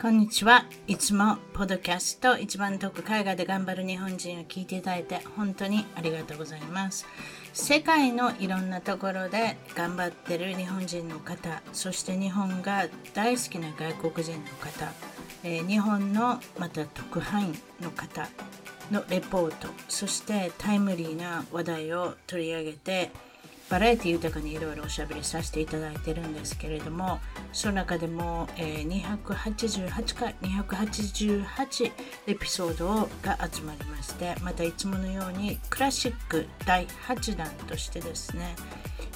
こんにちは。いつもポッドキャスト一番遠く海外で頑張る日本人を聞いていただいて本当にありがとうございます。世界のいろんなところで頑張ってる日本人の方、そして日本が大好きな外国人の方、えー日本のまた特派員の方のレポート、そしてタイムリーな話題を取り上げてバラエティ豊かにいろいろおしゃべりさせていただいてるんですけれどもその中でも、えー288回288エピソードが集まりましてまたいつものようにクラシック第8弾としてですね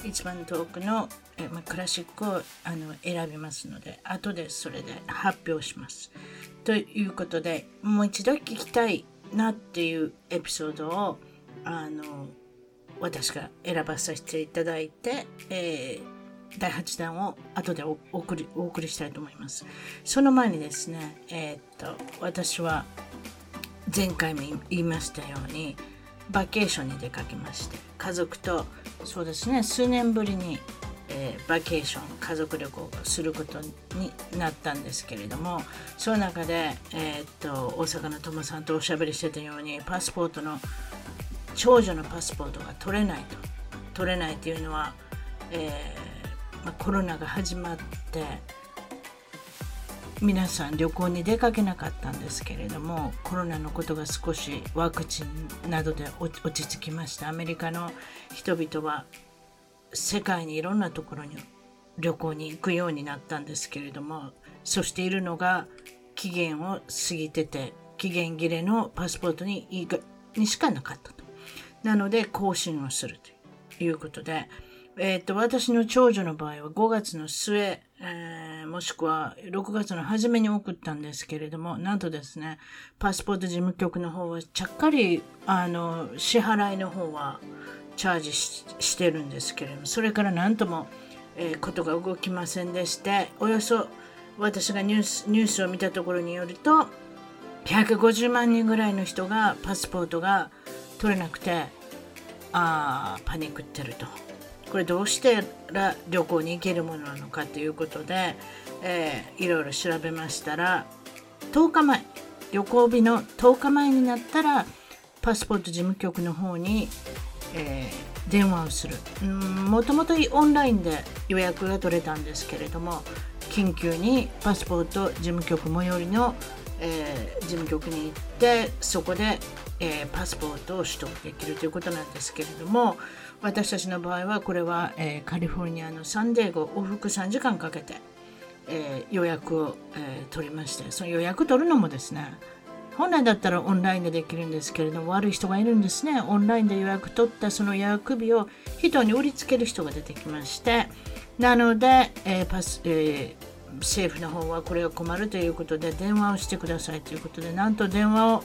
一番遠くの、えま、クラシックをあの選びますので後でそれで発表します。ということでもう一度聞きたいなっていうエピソードをあの私が選ばさせていただいて、えー第8弾を後でお送りお送りしたいと思います。その前にですね、えーっと私は前回も言いましたようにバケーションに出かけまして家族とそうですね数年ぶりに、えーバケーション家族旅行をすることになったんですけれどもその中で、えーっと大阪の友さんとおしゃべりしてたようにパスポートの長女のパスポートが取れないと。取れないというのは、えーまあ、コロナが始まって皆さん旅行に出かけなかったんですけれどもコロナのことが少しワクチンなどで落ち着きました。アメリカの人々は世界にいろんなところに旅行に行くようになったんですけれどもそしているのが期限を過ぎてて期限切れのパスポートににしかなかったと。なので更新をするということで、えー、と私の長女の場合は5月の末、えーもしくは6月の初めに送ったんですけれどもなんとですねパスポート事務局の方はちゃっかりあの支払いの方はチャージししてるんですけれどもそれから何とも、えーことが動きませんでしておよそ私がニュースニュースを見たところによると150万人ぐらいの人がパスポートが取れなくてあパニックってると。これどうしてら旅行に行けるものなのかということで、えーいろいろ調べましたら10日前旅行日の10日前になったらパスポート事務局の方に、えー電話をする。もともとオンラインで予約が取れたんですけれども緊急にパスポート事務局最寄りの、えー事務局に行ってそこで、えーパスポートを取得できるということなんですけれども私たちの場合はこれは、えーカリフォルニアのサンデーゴ往復3時間かけて、え予約を、え取りましてその予約取るのもですね本来だったらオンラインでできるんですけれども悪い人がいるんですね。オンラインで予約取ったその予約日を人に売りつける人が出てきましてなので、えパスえー政府の方はこれが困るということで電話をしてくださいということでなんと電話を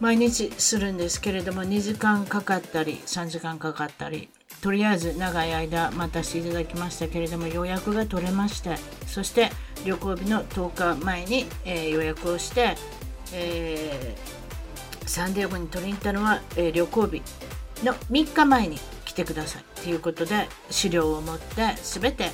毎日するんですけれども2時間かかったり3時間かかったりとりあえず長い間待たせていただきましたけれども予約が取れましてそして旅行日の10日前に、えー予約をして、えーサンディエゴに取りに行ったのは、えー旅行日の3日前に来てくださいということで資料を持って全て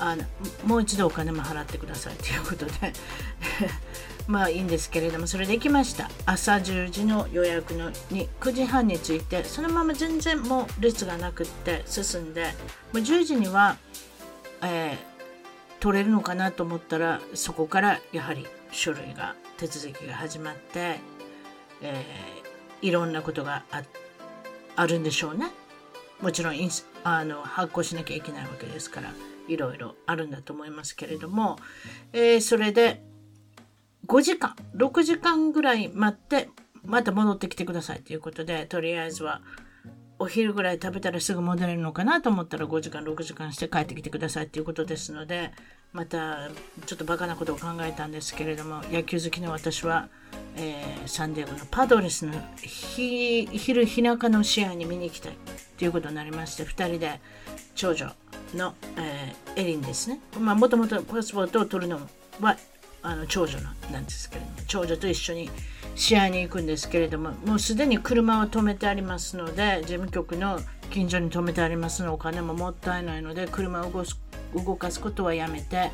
あのもう一度お金も払ってくださいということで。まあいいんですけれどもそれできました。朝10時の予約のに9時半に着いてそのまま全然もう列がなくって進んでもう10時には、えー取れるのかなと思ったらそこからやはり書類が手続きが始まって、えーいろんなことがああるんでしょうね。もちろんあの発行しなきゃいけないわけですから。いろいろあるんだと思いますけれども、えーそれで5時間6時間ぐらい待ってまた戻ってきてくださいということでとりあえずはお昼ぐらい食べたらすぐ戻れるのかなと思ったら5時間6時間して帰ってきてくださいということですのでまたちょっとバカなことを考えたんですけれども野球好きの私は、えーサンディエゴのパドレスのひ昼日中の試合に見に行きたいということになりまして2人で長女の、えーエリンですね。まあもともとパスポートを取るのはあの長女なんですけれども長女と一緒に試合に行くんですけれどももうすでに車は止めてありますので事務局の近所に止めてありますのお金ももったいないので車を動す動かすことはやめて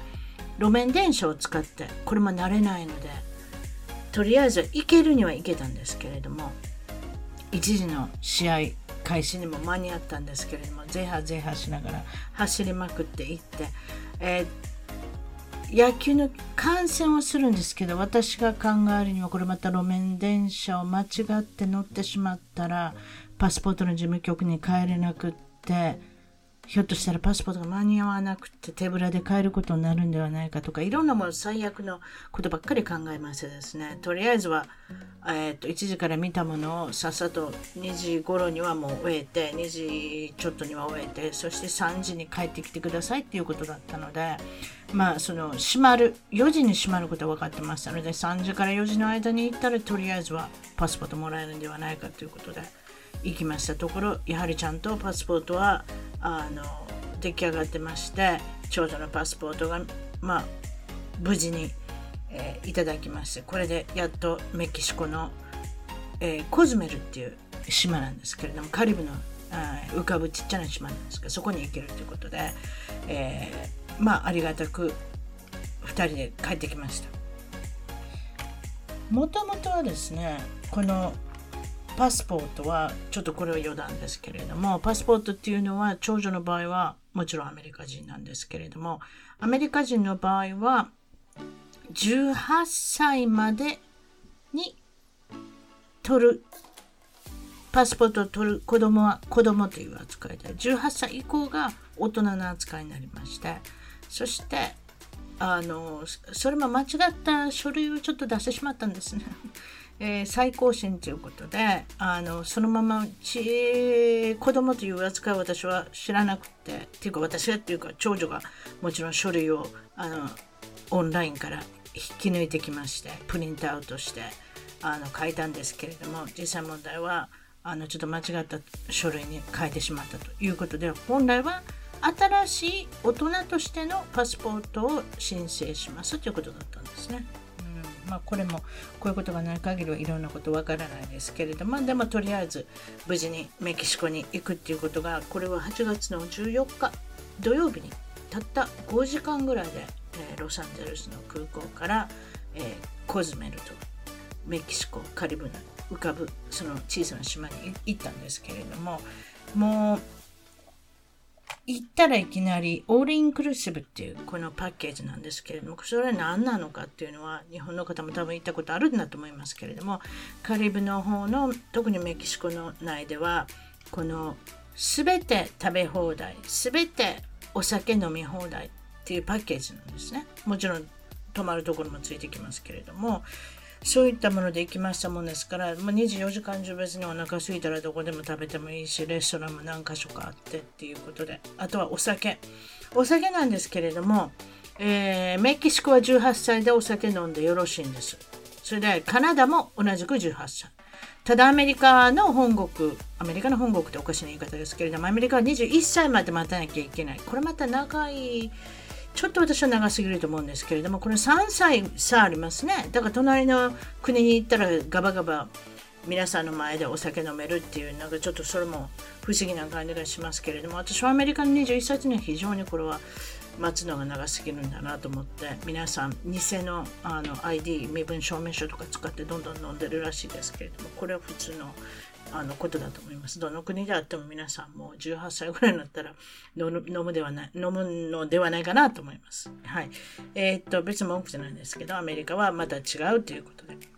路面電車を使ってこれも慣れないのでとりあえず行けるには行けたんですけれども一時の試合開始にも間に合ったんですけれどもぜはぜはしながら走りまくっていって、えー、野球の観戦をするんですけど私が考えるにはこれまた路面電車を間違って乗ってしまったらパスポートの事務局に帰れなくってひょっとしたらパスポートが間に合わなくて手ぶらで帰ることになるんではないかとかいろんなもの最悪のことばっかり考えましてですねとりあえずは、えーと、1時から見たものをさっさと2時頃にはもう終えて2時ちょっとには終えてそして3時に帰ってきてくださいっていうことだったのでまあその閉まる4時に閉まることは分かってましたので3時から4時の間に行ったらとりあえずはパスポートもらえるんではないかということで。行きました。ところやはりちゃんとパスポートはあの出来上がってまして長女のパスポートがまあ無事に、えー、いただきましてこれでやっとメキシコの、えー、コズメルっていう島なんですけれどもカリブの浮かぶちっちゃな島なんですけどそこに行けるということで、えー、まあありがたく2人で帰ってきました。もともとはですねこのパスポートはちょっとこれは余談ですけれどもパスポートっていうのは長女の場合はもちろんアメリカ人なんですけれどもアメリカ人の場合は18歳までに取るパスポートを取る子供は子供という扱いで18歳以降が大人の扱いになりましてそしてあのそれも間違った書類をちょっと出してしまったんですね。えー、最高審ということであのそのままち子供という扱いを私は知らなくてっていうか私はっていうか長女がもちろん書類をあのオンラインから引き抜いてきましてプリントアウトしてあの書いたんですけれども実際問題はあのちょっと間違った書類に変えてしまったということで本来は新しい大人としてのパスポートを申請しますということだったんですね。まあ、これもこういうことがない限りはいろんなことわからないですけれどもでもとりあえず無事にメキシコに行くっていうことがこれは8月の14日土曜日にたった5時間ぐらいで、えー、ロサンゼルスの空港から、えー、コズメルとメキシコカリブの浮かぶその小さな島に行ったんですけれどももう行ったらいきなりオールインクルーシブっていうこのパッケージなんですけれどもそれは何なのかっていうのは日本の方も多分行ったことあるんだと思いますけれどもカリブの方の特にメキシコの内ではこの全て食べ放題全てお酒飲み放題っていうパッケージなんですね。もちろん泊まるところもついてきますけれどもそういったもので行きましたもんですから、まあ、24時間中別にお腹空いたらどこでも食べてもいいしレストランも何か所かあってっていうことで。あとはお酒。お酒なんですけれども、えー、メキシコは18歳でお酒飲んでよろしいんです。それでカナダも同じく18歳。ただアメリカの本国、アメリカの本国っておかしな言い方ですけれども、アメリカは21歳まで待たなきゃいけない。これまた長いちょっと私は長すぎると思うんですけれども、これ3歳差ありますね。だから隣の国に行ったらガバガバ皆さんの前でお酒飲めるっていう、なんかちょっとそれも不思議な感じがしますけれども、私はアメリカの21歳には非常にこれは待つのが長すぎるんだなと思って、皆さん偽のあの ID、身分証明書とか使ってどんどん飲んでるらしいですけれども、これは普通のあのことだと思います。どの国であっても皆さんも18歳ぐらいになったら飲むではない、飲むのではないかなと思います。はい。えー、っと、別文句じゃないんですけど、アメリカはまた違うということで。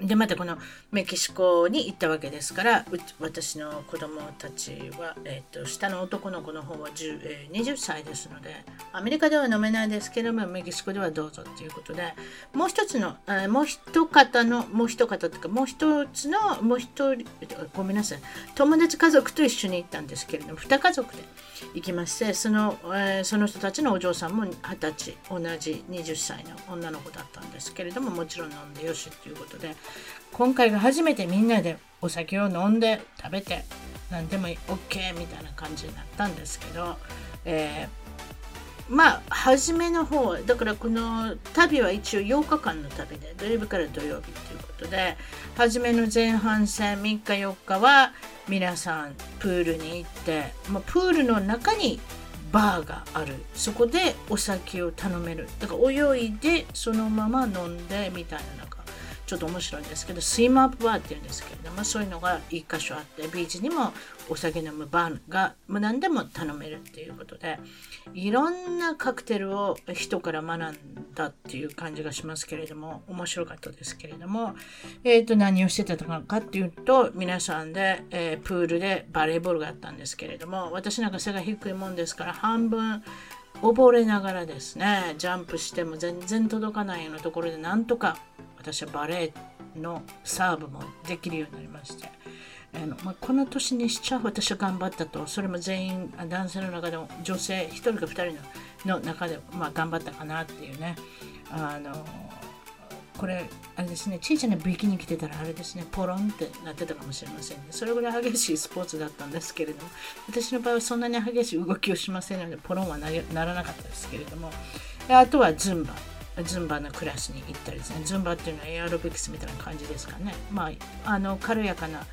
でまたこのメキシコに行ったわけですから私の子供たちは、えーと、下の男の子の方は10、えー、20歳ですのでアメリカでは飲めないですけれどもメキシコではどうぞということでもう一つの、えー、もう一方のもう一方というかもう一つのもう一人ごめんなさい。友達家族と一緒に行ったんですけれども2家族で行きましてその,、えー、その人たちのお嬢さんも20歳同じ20歳の女の子だったんですけれどももちろん飲んでよしということで今回が初めてみんなでお酒を飲んで食べて何でも OK みたいな感じになったんですけど、えー、まあ初めの方だからこの旅は一応8日間の旅で土曜日から土曜日ということで初めの前半戦3日4日は皆さんプールに行って、まあ、プールの中にバーがある。そこでお酒を頼める。だから泳いでそのまま飲んでみたいななんかちょっと面白いんですけどスイムアップバーっていうんですけれどもそういうのが一箇所あってビーチにもお酒飲むバーが何でも頼めるっていうことでいろんなカクテルを人から学んだっていう感じがしますけれども面白かったですけれども、えー、と何をしてたのかっていうと皆さんで、えー、プールでバレーボールがあったんですけれども私なんか背が低いもんですから半分溺れながらですねジャンプしても全然届かないようなところでなんとか私はバレエのサーブもできるようになりまして。あの、まあ、この年にしちゃ私は頑張ったとそれも全員男性の中でも女性1人か2人のの中で、まあ、頑張ったかなっていうね。あのこれあれですね小さなビキニ着てたらあれですねポロンってなってたかもしれませんね。それぐらい激しいスポーツだったんですけれども私の場合はそんなに激しい動きをしませんのでポロンはならなかったですけれども。あとはズンバ。ズンバのクラスに行ったりですね。ズンバっていうのはエアロビクスみたいな感じですかね。まああの軽やかな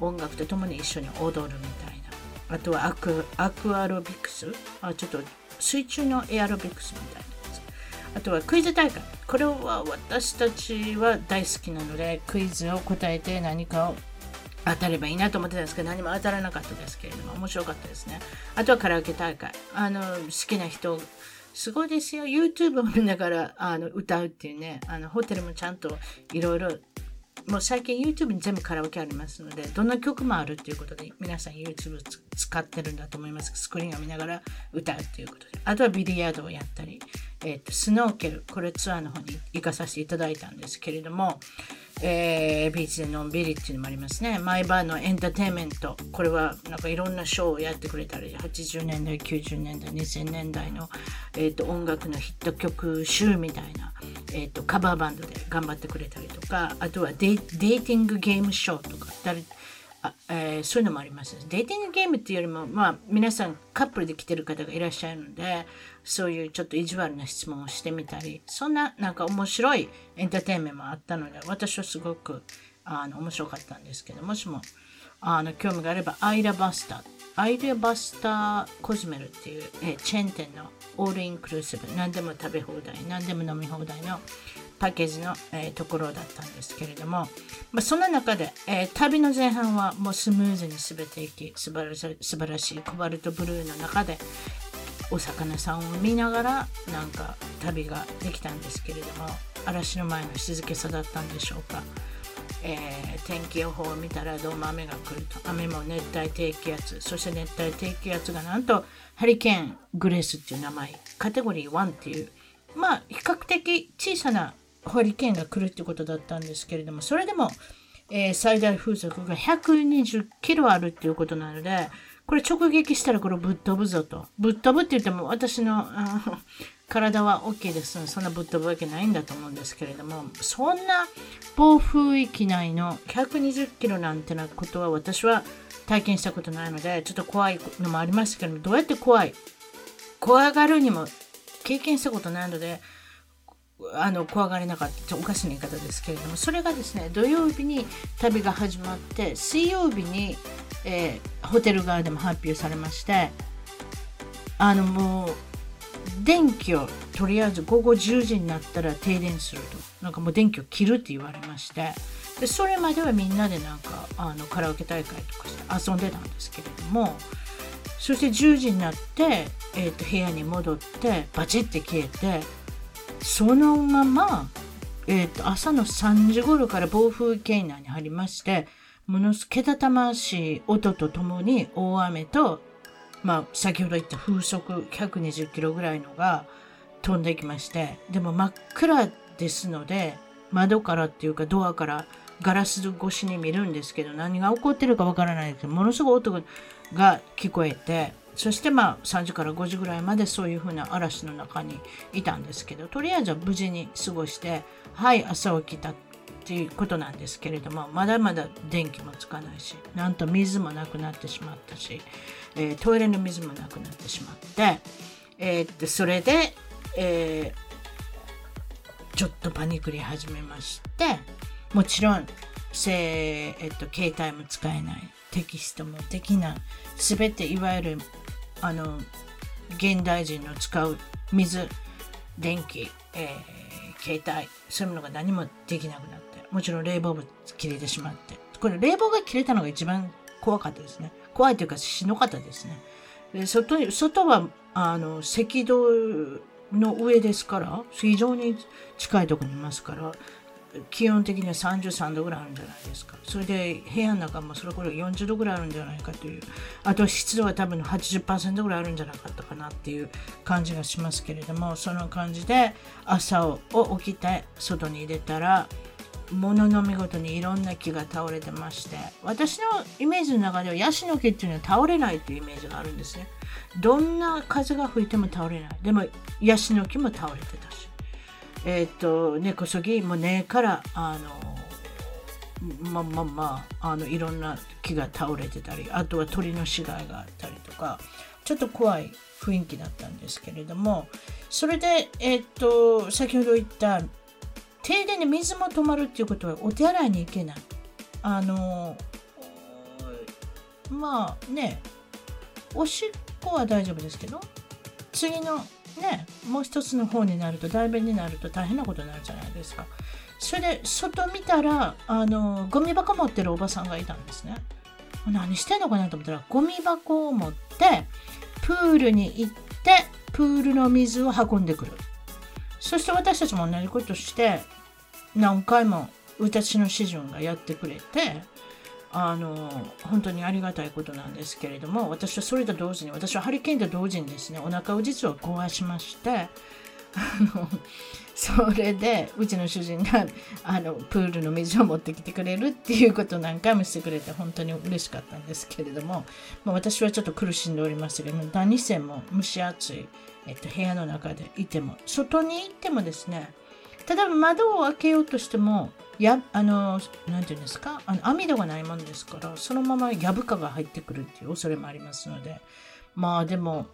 音楽とともに一緒に踊るみたいな。あとはアクアクアロビクス？あちょっと水中のエアロビクスみたいなやつ。あとはクイズ大会。これは私たちは大好きなのでクイズを答えて何かを当たればいいなと思ってたんですけど何も当たらなかったですけれども面白かったですね。あとはカラオケ大会。あの好きな人すごいですよ。YouTube を見ながらあの歌うっていうね、あのホテルもちゃんといろいろ、もう最近 YouTube に全部カラオケありますので、どんな曲もあるっていうことで、皆さん YouTube 使ってるんだと思います。スクリーンを見ながら歌うっていうことで。あとはビリヤードをやったり、えーと、スノーケル、これツアーの方に行かさせていただいたんですけれども、えー、ビーチでのんびりっていうのもありますね。毎晩のエンターテインメント。これはなんかいろんなショーをやってくれたり、80年代、90年代、2000年代の、えーと、音楽のヒット曲集みたいな、えーと、カバーバンドで頑張ってくれたりとか、あとはデデーティングゲームショーとか、誰あえー、そういうのもあります。デーティングゲームっていうよりも、まあ、皆さんカップルで来てる方がいらっしゃるので、そういうちょっと意地悪な質問をしてみたり、そんななんか面白いエンターテインメントもあったので、私はすごくあの面白かったんですけど、もしもあの興味があれば、アイラバスター、アイラバスターコズメルっていう、え、チェーン店のオールインクルーシブ、何でも食べ放題、何でも飲み放題のパッケージの、えー、ところだったんですけれども、まあ、その中で、えー、旅の前半はもうスムーズに全ていき素晴らし素晴らしいコバルトブルーの中でお魚さんを見ながらなんか旅ができたんですけれども嵐の前の静けさだったんでしょうか、えー、天気予報を見たらどうも雨が来ると。雨も熱帯低気圧。そして熱帯低気圧がなんとハリケーングレースっていう名前。カテゴリー1っていうまあ比較的小さなハリケーンが来るってことだったんですけれども、それでも、えー、最大風速が120キロあるっていうことなので、これ直撃したらこれぶっ飛ぶぞと。ぶっ飛ぶって言っても私の体は OK です。そんなぶっ飛ぶわけないんだと思うんですけれども、そんな暴風域内の120キロなんてなことは私は体験したことないので、ちょっと怖いのもありますけども、どうやって怖い？怖がるにも経験したことないので、あの怖がれなかったおかしな言い方ですけれどもそれがですね土曜日に旅が始まって水曜日に、えー、ホテル側でも発表されましてあのもう電気をとりあえず午後10時になったら停電すると。なんかもう電気を切るって言われましてでそれまではみんなでなんかあのカラオケ大会とかして遊んでたんですけれどもそして10時になって、えー、と部屋に戻ってバチッて消えてそのまま、えーと、朝の3時頃から暴風圏内に入りまして、ものすけたたましい音とともに大雨と、まあ、先ほど言った風速120キロぐらいのが飛んできまして、でも真っ暗ですので、窓からっていうかドアからガラス越しに見るんですけど、何が起こってるかわからないです。けど、ものすごい音が聞こえて、そしてまあ3時から5時ぐらいまでそういうふうな嵐の中にいたんですけどとりあえずは無事に過ごしてはい朝起きたっていうことなんですけれどもまだまだ電気もつかないしなんと水もなくなってしまったし、えー、トイレの水もなくなってしまって、えー、それで、えー、ちょっとパニクり始めましてもちろんえっと、携帯も使えないテキストもできない全ていわゆるあの現代人の使う水、電気、えー、携帯、そういうものが何もできなくなって、もちろん冷房も切れてしまって、これ冷房が切れたのが一番怖かったですね。怖いというかしんどかったですね。で外外はあの赤道の上ですから、非常に近いとこにいますから、気温的には33度ぐらいあるんじゃないですか。それで部屋の中もそれこれ40度ぐらいあるんじゃないかという。あと湿度は多分80%ぐらいあるんじゃなかったかなっていう感じがしますけれども、その感じで朝を起きて外に出たら、もの見事にいろんな木が倒れてまして私のイメージの中ではヤシの木っていうのは倒れないっていうイメージがあるんですねどんな風が吹いても倒れないでもヤシの木も倒れてたしえっ、と根こそぎも根からあのまあまあまああのいろんな木が倒れてたりあとは鳥の死骸があったりとかちょっと怖い雰囲気だったんですけれどもそれで、えっ、と先ほど言った停電で水も止まるっていうことはお手洗いに行けない。あのまあねおしっこは大丈夫ですけど次のね、もう一つの方になると、代弁になると大変なことになるじゃないですか。それで、外見たら、あの、ゴミ箱持ってるおばさんがいたんですね。何してんのかなと思ったら、ゴミ箱を持って、プールに行って、プールの水を運んでくる。そして私たちも同じことして、何回も私の主人がやってくれて、あの本当にありがたいことなんですけれども私はそれと同時に私はハリケーンと同時にですねお腹を実は壊しましてあのそれでうちの主人があのプールの水を持ってきてくれるっていうことを何回もしてくれて本当に嬉しかったんですけれども、まあ、私はちょっと苦しんでおりますけど何せも蒸し暑い、えっと、部屋の中でいても外に行ってもですね例えば窓を開けようとしてもやあのなんていうんですか？あの網戸がないもんですからそのままやぶかが入ってくるっていう恐れもありますので。まあでも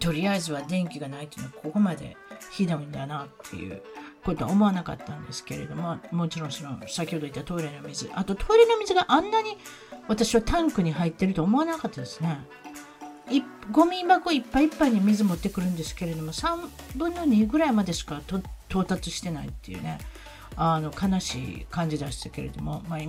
とりあえずは電気がないっていうのはここまでひどいんだなっていうことは思わなかったんですけれどももちろんその先ほど言ったトイレの水。あとトイレの水があんなに私はタンクに入ってると思わなかったですね。ゴミ箱いっぱいいっぱいに水持ってくるんですけれども3分の2ぐらいまでしか到達してないっていうね。あの悲しい感じでしたけれども、まあ、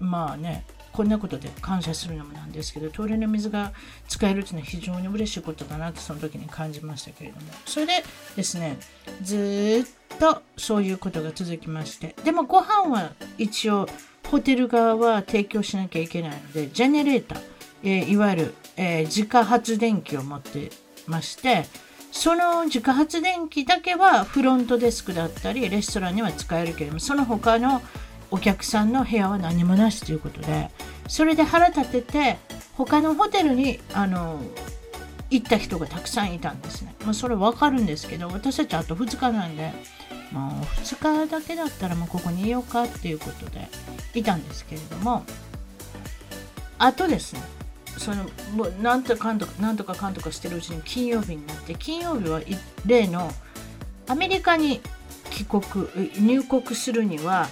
まあねこんなことで感謝するのもなんですけどトイレの水が使えるというのは非常に嬉しいことだなってその時に感じましたけれども。それでですねずっとそういうことが続きましてでもご飯は一応ホテル側は提供しなきゃいけないのでジェネレーター、えー、いわゆる、えー、自家発電機を持ってましてその自家発電機だけはフロントデスクだったりレストランには使えるけれどもその他のお客さんの部屋は何もなしということでそれで腹立てて他のホテルにあの行った人がたくさんいたんですね。まあ、それ分かるんですけど私たちあと2日なんでもう2日だけだったらもうここにいようかっていうことでいたんですけれどもあとですねそのもうなんとかんとかなんとかかんとかしてるうちに金曜日になって金曜日は例の。アメリカに帰国入国するには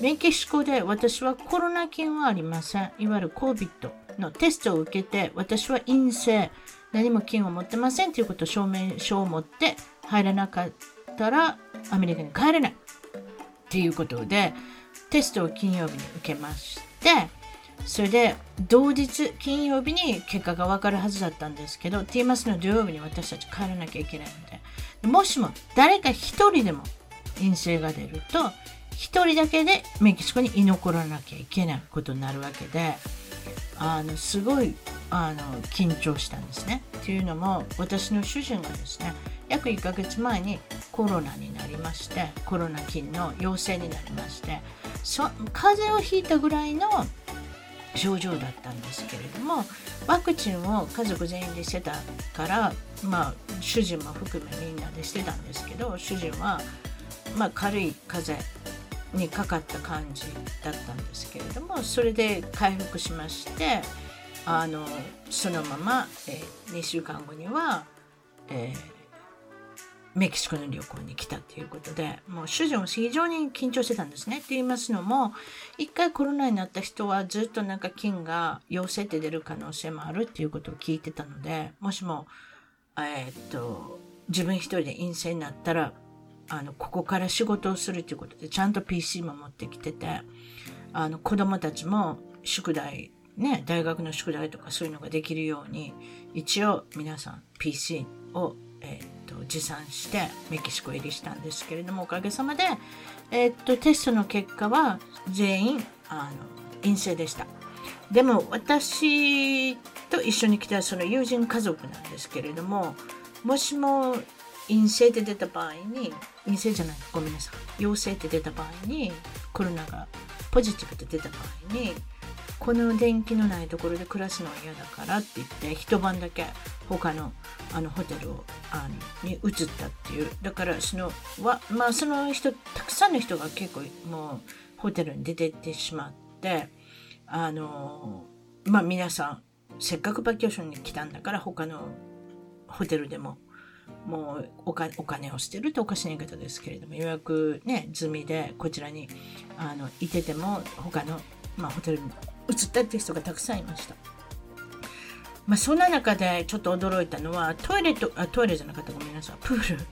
メキシコで私はコロナ菌はありません。いわゆる COVID のテストを受けて私は陰性。何も菌を持ってませんということを証明書を持って入らなかったらアメリカに帰れない。っていうことでテストを金曜日に受けましてそれで同日金曜日に結果が分かるはずだったんですけど T マスの土曜日に私たち帰らなきゃいけないのでもしも誰か1人でも陰性が出ると1人だけでメキシコに居残らなきゃいけないことになるわけであのすごいあの緊張したんですね。というのも私の主人がですね約1ヶ月前にコロナになりましてコロナ菌の陽性になりまして風邪をひいたぐらいの症状だったんですけれどもワクチンを家族全員でしてたからまあ主人も含めみんなでしてたんですけど主人はまあ軽い風邪にかかった感じだったんですけれどもそれで回復しましてあのそのまま、えー、2週間後には、えーメキシコの旅行に来たっていうことで、もう主人も非常に緊張してたんですね。って言いますのも、一回コロナになった人はずっとなんか菌が陽性って出る可能性もあるっていうことを聞いてたので、もしも、えー、っと、自分一人で陰性になったら、あの、ここから仕事をするということで、ちゃんと PC も持ってきてて、あの、子供たちも宿題、ね、大学の宿題とかそういうのができるように、一応皆さん PC を、えー、と、持参してメキシコ入りしたんですけれども、おかげさまで、えー、っと、テストの結果は全員、あの、陰性でした。でも私と一緒に来たその友人家族なんですけれどももしも陰性って出た場合に陰性じゃないごめんなさい陽性って出た場合にコロナがポジティブって出た場合にこの電気のないところで暮らすのは嫌だからって言って一晩だけ他のあのホテルをあのに移ったっていう。だからそのわまあその人たくさんの人が結構もうホテルに出てってしまってあのまあ皆さんせっかくバケーションに来たんだから他のホテルでももうお金お金を捨てるっておかしな言い方ですけれども予約ね済みでこちらにあのいてても他の、まあ、ホテルに移ったっていう人がたくさんいました。まあ、そんな中でちょっと驚いたのはトイレとあトイレじゃなかったごめんなさいプール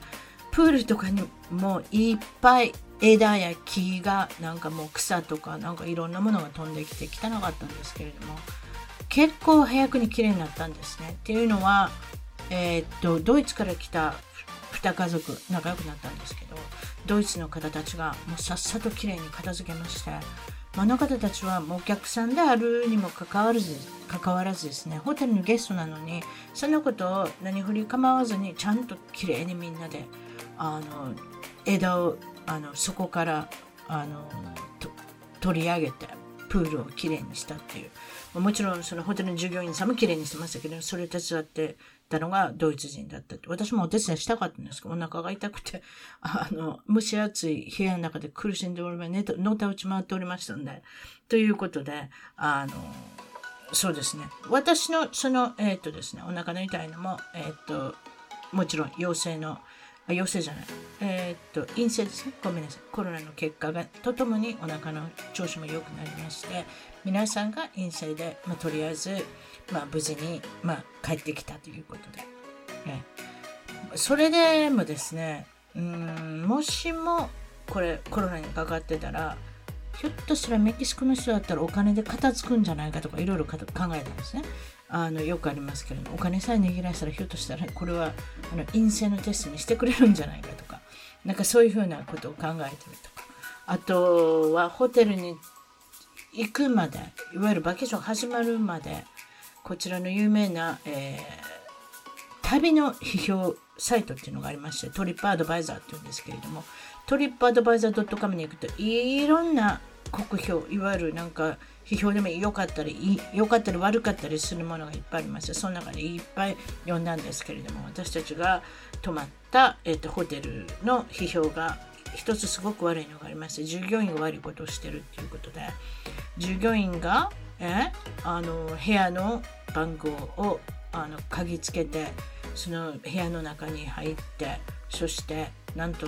プールとかにもいっぱい枝や木がなんかもう草とかなんかいろんなものが飛んできて汚かったんですけれども結構早くに綺麗になったんですね。っていうのは、えー、っとドイツから来た2家族仲良くなったんですけどドイツの方たちがもうさっさと綺麗に片付けましてあの方たちはもうお客さんであるにもかかわらず関わらずですね。ホテルのゲストなのにそのことを何振り構わずにちゃんと綺麗にみんなであの枝をあのそこからあの取り上げてプールをきれいにしたっていう。もちろんそのホテルの従業員さんもきれいにしてましたけどそれ手伝ってたのがドイツ人だったって私もお手伝いしたかったんですけどお腹が痛くてあの蒸し暑い部屋の中で苦しんでおりま寝のた打ち回っておりましたんでということであのそうですね私のそのえっ、とですねお腹の痛いのもえっ、ともちろん陽性のあ陽性じゃない。えー、っと、陰性ですね。ごめんなさい。コロナの結果がとともにお腹の調子も良くなりまして、皆さんが陰性で、まあ、とりあえず、まあ、無事に、まあ、帰ってきたということで。ね、それでもですね、うん、もしも、これ、コロナにかかってたら、ひょっとしたらメキシコの人だったらお金で片付くんじゃないかとかいろいろ考えたんですね。あのよくありますけれどもお金さえ握らせたらひょっとしたらこれはあの陰性のテストにしてくれるんじゃないかとかなんかそういうふうなことを考えてるとかあとはホテルに行くまでいわゆるバケーション始まるまでこちらの有名な、えー、旅の批評サイトっていうのがありましてトリップアドバイザーっていうんですけれどもトリップアドバイザー .com に行くといろんな国評いわゆるなんか批評でも良かったり良かったり悪かったりするものがいっぱいありましてその中でいっぱい読んだんですけれども私たちが泊まった、えーと、ホテルの批評が一つすごく悪いのがありまして従業員が悪いことをしてるっていうことで従業員がえあの部屋の番号をあの鍵つけてその部屋の中に入ってそしてなんと、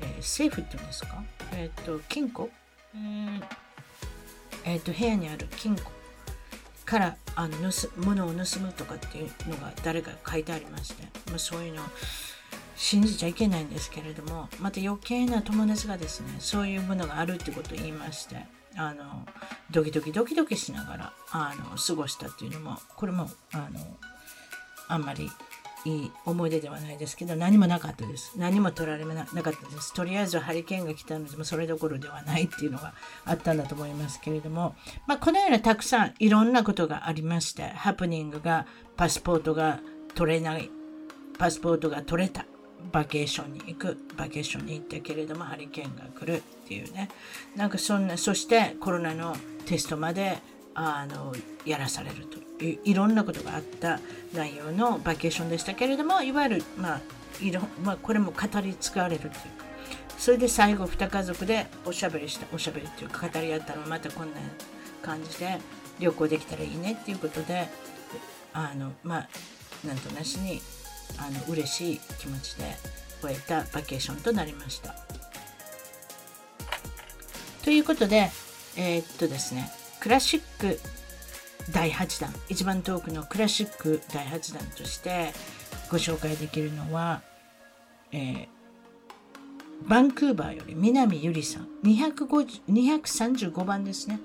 えー、セーフって言うんですか？え、ー、と金庫、えーえーと、部屋にある金庫からあの盗物を盗むとかっていうのが誰か書いてありまして、まあ、そういうのを信じちゃいけないんですけれどもまた余計な友達がですねそういうものがあるってことを言いましてあのドキドキドキドキしながらあの過ごしたっていうのもこれもあのあんまりいい思い出ではないですけど何もなかったです。何も取られなかったです。とりあえずハリケーンが来たのでもそれどころではないっていうのがあったんだと思いますけれども、まあ、このようなたくさんいろんなことがありましてハプニングがパスポートが取れないパスポートが取れた。バケーションに行く。バケーションに行ったけれどもハリケーンが来るっていうね。なんかそんなそしてコロナのテストまであのやらされるといういろんなことがあった内容のバケーションでしたけれどもいわゆる、まあいろまあ、これも語り継がれるというか。それで最後2家族でおしゃべりしたおしゃべりっていうか語り合ったらまたこんな感じで旅行できたらいいねっていうことであのまあなんとなしにあの嬉しい気持ちで終えたバケーションとなりました。ということでえー、っとですねクラシック第8弾一番遠くのクラシック第8弾としてご紹介できるのは、えーバンクーバーより南ゆりさん235番ですね、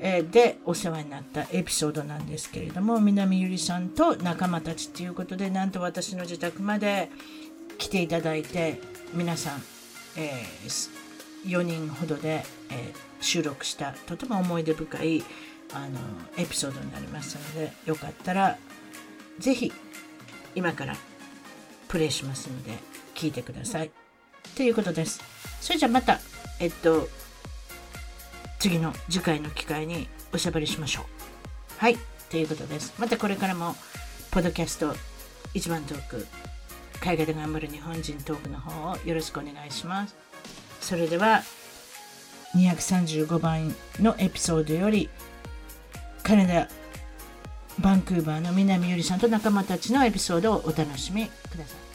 でお世話になったエピソードなんですけれども南ゆりさんと仲間たちということでなんと私の自宅まで来ていただいて皆さん、え4人ほどで、え収録したとても思い出深いあのエピソードになりますのでよかったらぜひ今からプレイしますので聞いてください。ということです。それじゃまた、えっと、次の次回の機会におしゃべりしましょう。はい、ということです。またこれからも、ポッドキャスト一番トーク、海外で頑張る日本人トークの方をよろしくお願いします。それでは、235番のエピソードより、カナダ、バンクーバーの南ゆりさんと仲間たちのエピソードをお楽しみください。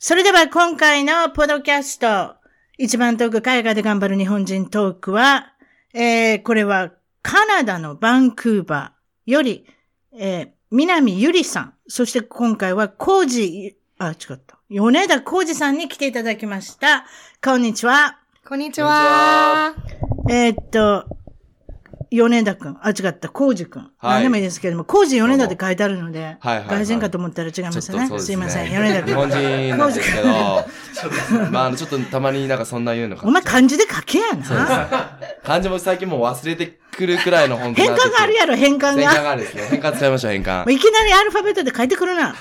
それでは今回のポッドキャスト、一番トーク海外で頑張る日本人トークは、えー、これはカナダのバンクーバーより、えー、南ゆりさん、そして今回はコージ、あ、違った。米田コージさんに来ていただきました。こんにちは。こんにちは。えーっと、米田くん。あ、違った。コウジくん。はい何でもいいですけれども、コウジ米田って書いてあるので、はいはいはい外人かと思ったら違いましたね。すいません。ね米田くん。日本人なんですけど、まああの、ちょっとたまになんかそんな言うのかお前漢字で書けやな。漢字も最近もう忘れてくるくらいの本当変換があるやろ、変換変換が。があるですね。変換使いましょう、変換。いきなりアルファベットで書いてくるな。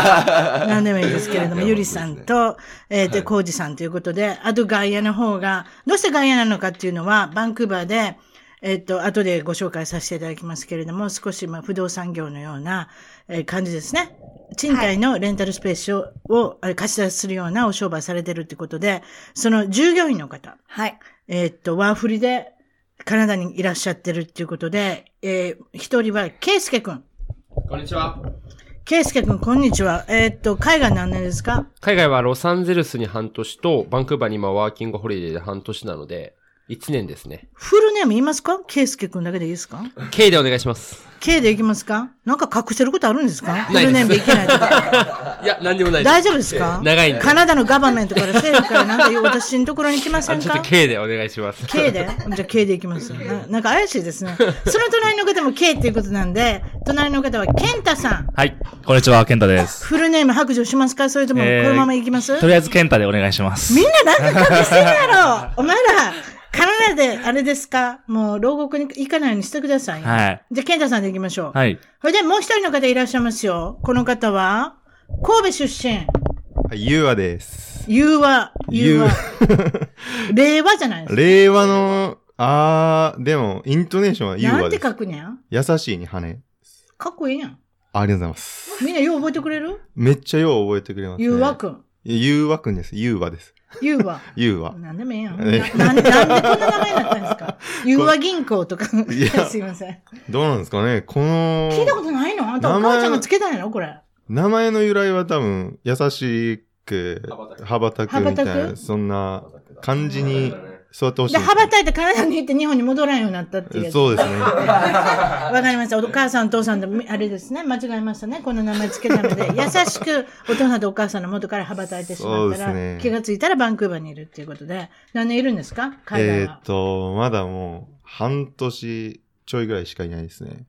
何でもいいですけれども、ゆりさんと、えっ、と、はいコウジさんということで、あと外野の方が、どうして外野なのかっていうのは、バンクーバーで、えっ、と、後でご紹介させていただきますけれども、少し、まあ、不動産業のような、えー感じですね。賃貸のレンタルスペースを、貸し出しするようなお商売されてるってことで、その従業員の方、はい。えーっと、ワーフリでカナダにいらっしゃってるっていうことで、えー一人は、ケイスケくん。こんにちは。ケイスケくん、こんにちは。えーっと、海外何年ですか？海外はロサンゼルスに半年と、バンクーバーに今ワーキングホリデーで半年なので、1年ですね。フルネーム言いますか？ケイスケくんだけでいいですか？K でお願いします。?K でいきますか？なんか隠してることあるんですか？フルネームでいけないとか。いや、なんでもないです。大丈夫ですか？長いんで。カナダのガバメントから政府からなんか私のところに来ませんか？あちょっと K でお願いします。K で？じゃあ K でいきます な。なんか怪しいですね。その隣の方も K っていうことなんで、隣の方はケンタさん。はい。こんにちは、ケンタです。フルネーム白状しますか？それともこえーのままいきます、とりあえずケンタでお願いします。みんななんか隠してるやろお前ら、カナダであれですか？もう牢獄に行かないようにしてください。はい。じゃあ、ケンタさんで行きましょう。はい。それでもう一人の方いらっしゃいますよ。この方は、神戸出身。はい、ゆうわです。融和、融和。令和じゃないですか。令和の、あー、でも、イントネーションはゆうなんて。書くにゃん？優しいに羽。かっこいいやん。ありがとうございます。みんなよう覚えてくれる？めっちゃよう覚えてくれます、ね。融和くん。ゆうわくんです。ゆうわです。融和。ゆうわ。なんでもいいやん。えななんで、なんでこんな名前になったんですか？融和銀行とか。いや すいません。どうなんですかね？この、聞いたことないの？あんたお母ちゃんがつけたんやろ？これ。名前の由来は多分、優しく、羽ばたくみたいな、そんな感じに育ってほしいで。羽ばたいてカナダに行って日本に戻らんようになったっていう。そうですね。わかりました。お母さん、お父さんと、あれですね。間違えましたね。この名前つけたので、優しくお父さんとお母さんの元から羽ばたいてしまったら、ね気がついたらバンクーバーにいるっていうことで、何年いるんですか？海外はえーっ。と、まだもう、半年ちょいぐらいしかいないですね。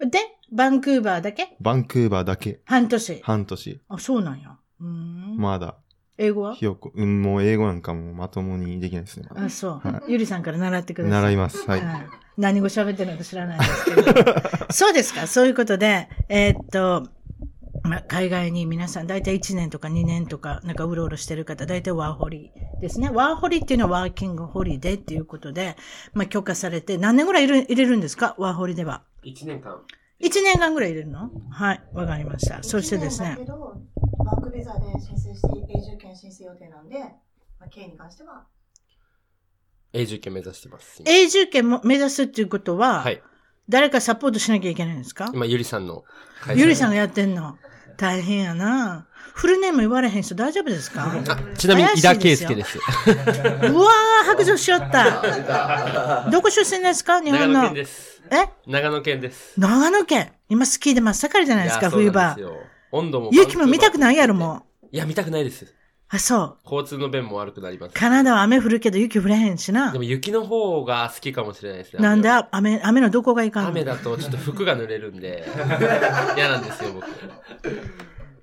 で、バンクーバーだけ？バンクーバーだけ、半年。半年。あ、そうなんや。うーん。まだ、英語は？ひよこ、うん、もう英語なんかもまともにできないですね。あ、そう。はゆりさんから習ってください。習います。はい。はい何語喋ってるのか知らないですけど。そうですか。そういうことで、えーっと、まあ、海外に皆さん、だいたい1年とか2年とか、なんかうろうろしてる方、だいたいワーホリですね。ワーホリっていうのはワーキングホリデーっていうことで、まあ、許可されて、何年ぐらい入れ入れるんですか？ワーホリでは。1年間。1年間ぐらい入れるの？はい。わかりました。そしてですね一年だけ。どバンクビザで申請して永住権申請予定なんで、まあ、K に関しては、永住権目指してます。今永住権も目指すっていうことは、はい。誰かサポートしなきゃいけないんですか？今、ゆりさんの会社ゆりさんがやってんの？大変やな。フルネーム言われへん人大丈夫ですか？ちなみに、井田圭介すです。よ。うわー、白状しよった。どこ出身ですか？日本の長野県。です。え？長野県です。長野県。今スキーで真っ盛りじゃないですか、冬場なんです。よ温度も。雪も見たくないやろ、もう。いや、見たくないです。あ、そう。交通の便も悪くなります。カナダは雨降るけど雪降れへんしなで。も雪の方が好きかもしれないですね。なんであ雨、雨のどこがいかんの？雨だとちょっと服が濡れるんで、嫌なんですよ、僕。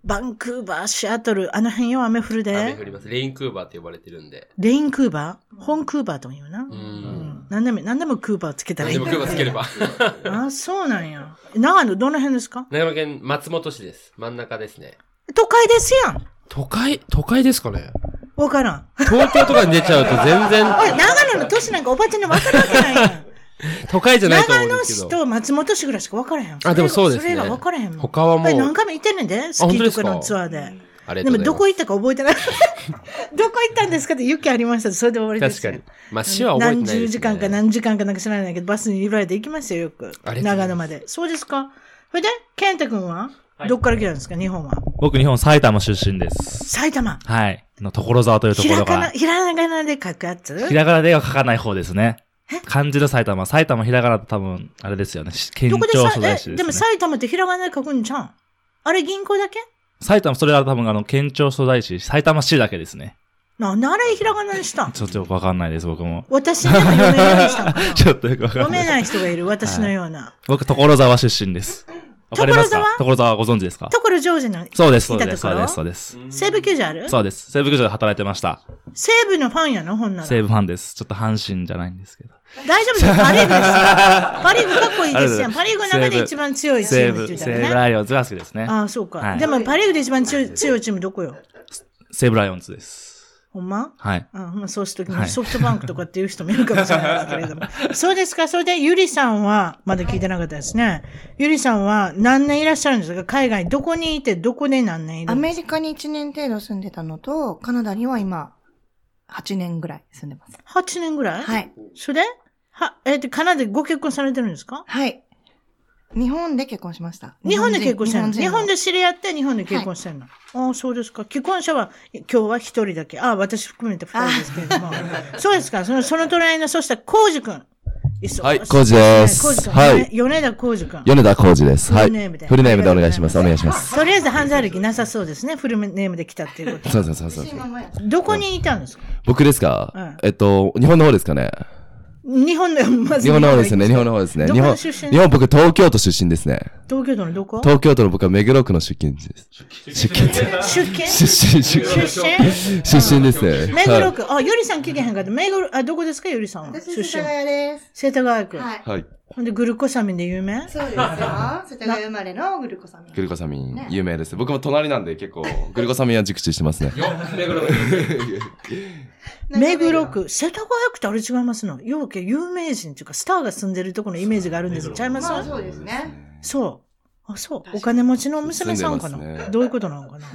バンクーバー、シアトル、あの辺よ、雨降るで。雨降ります。レインクーバーって呼ばれてるんで。レインクーバー？本クーバーとも言うな。う。うんん。何でも、何でもクーバーつけたらいいでも。クーバーつければ。あ、そうなんや。長野、どの辺ですか？長野県松本市です。真ん中ですね。都会ですやん。都会、都会ですかね？わからん。東京とかに出ちゃうと全然 おい、長野の都市なんかおばちゃんにわかるわけないやん。都会じゃないと思長野うんですけど。市と松本市ぐらいしか分からへん。あでもそうですねそれが分からへんもん。他はもう何回も行ってんねんで、スキ本当ですかーとかのツアーで。でも。どこ行ったか覚えてない。どこ行ったんですかって雪ありましたそれで終わりですよ確かに。まあ、市は覚えてないね。何十時間か何時間かなんか知らないけど、バスに揺られて行きましたよ、よく。長野まで。そうですかそれで、健太君は、どっから来たんですか？日本は。僕、日本埼玉出身です。埼玉。はい。の所沢というとひらがな、ころから。ひらがなで書くやつ？ひらがなでは書かない方ですね。漢字の埼玉。埼玉ひらがなと多分、あれですよね。県庁所在地え、でね。ですも埼玉ってひらがなで書くんじゃん。あれ銀行だけ？埼玉、それは多分あの、県庁所在地、埼玉市だけですね。なんであれひらがなにしたん？ちょっとよくわかんないです、僕も。私でも読めるようにしたのかな ちょっとよくわかんない。読めない人がいる、私のような。僕、所沢出身です。わかりますか所沢？所沢ご存知ですか？所ジョージの、そうです、そうです、そうです、そうです。西部球場ある？そうです。西部球場で働いてました。西部のファンやのほんなら。西武ファンです。ちょっと阪神じゃないんですけど。大丈夫です。パリーグですよ。パリーグかっこいいですよ。ありがとうございますパリーグの中で一番強いチ西ームっ武、西武て言ったらね。ライオンズが好きですね。ああ、そうか。はいでもパリーグで一番強い強いチームどこよ？西武ライオンズです。ほんま？はい。あまあそうするときにはいソフトバンクとかっていう人もいるかもしれないですけれども。そうですか。それで、ゆりさんは、まだ聞いてなかったですね。ゆりさんは何年いらっしゃるんですか？海外、どこにいて、どこで何年いるアんですメリカに1年程度住んでたのと、カナダには今、8年ぐらい住んでます。か ?8 年ぐらい？はい。それ？は、えっ、と、カナダでご結婚されてるんですか？はい。日本で結婚しました。日本で結婚してるの？日人本で知り合って日本で結婚してるの、ああ、そうですか。既婚者は今日は一人だけ。ああ、私含めて二人ですけれども。そうですか。その、その隣の、そしたら、コウジ君。はい浩二ですコウジ君。はい米田コウジ君。米田浩二です。はい。フルネームでフルネームでお願いします。お願いします。とりあえず犯罪歴なさそうですね。フルネームで来たっていうこと。そうそうそうそう。どこにいたんですか？僕ですか、うんえっと、日本の方ですかね？日本の、まず日本の方ですね。日本の方ですね。ど日本、日本僕東京都出身ですね。東京都のどこ？東京都の僕は目黒区の出勤です。出勤です。出勤出身、出出身出身ですね。はい目黒区。あ、ゆりさん聞けへんかった。目黒、あ、どこですか？ゆりさん出身。世田谷です。世田谷区。はい。はい。ほんで、グルコサミンで有名？そうですよ。世田谷生まれのグルコサミン。グルコサミン、有名です。僕も隣なんで結構、グルコサミンは熟知してますね。目黒区、世田谷区ってあれ違いますの？ようけ有名人っていうか、スターが住んでるところのイメージがあるんですよ。ちゃいます？まあそうですね。そう。あ、そう。お金持ちの娘さんかな、住んでますねどういうことなのかな？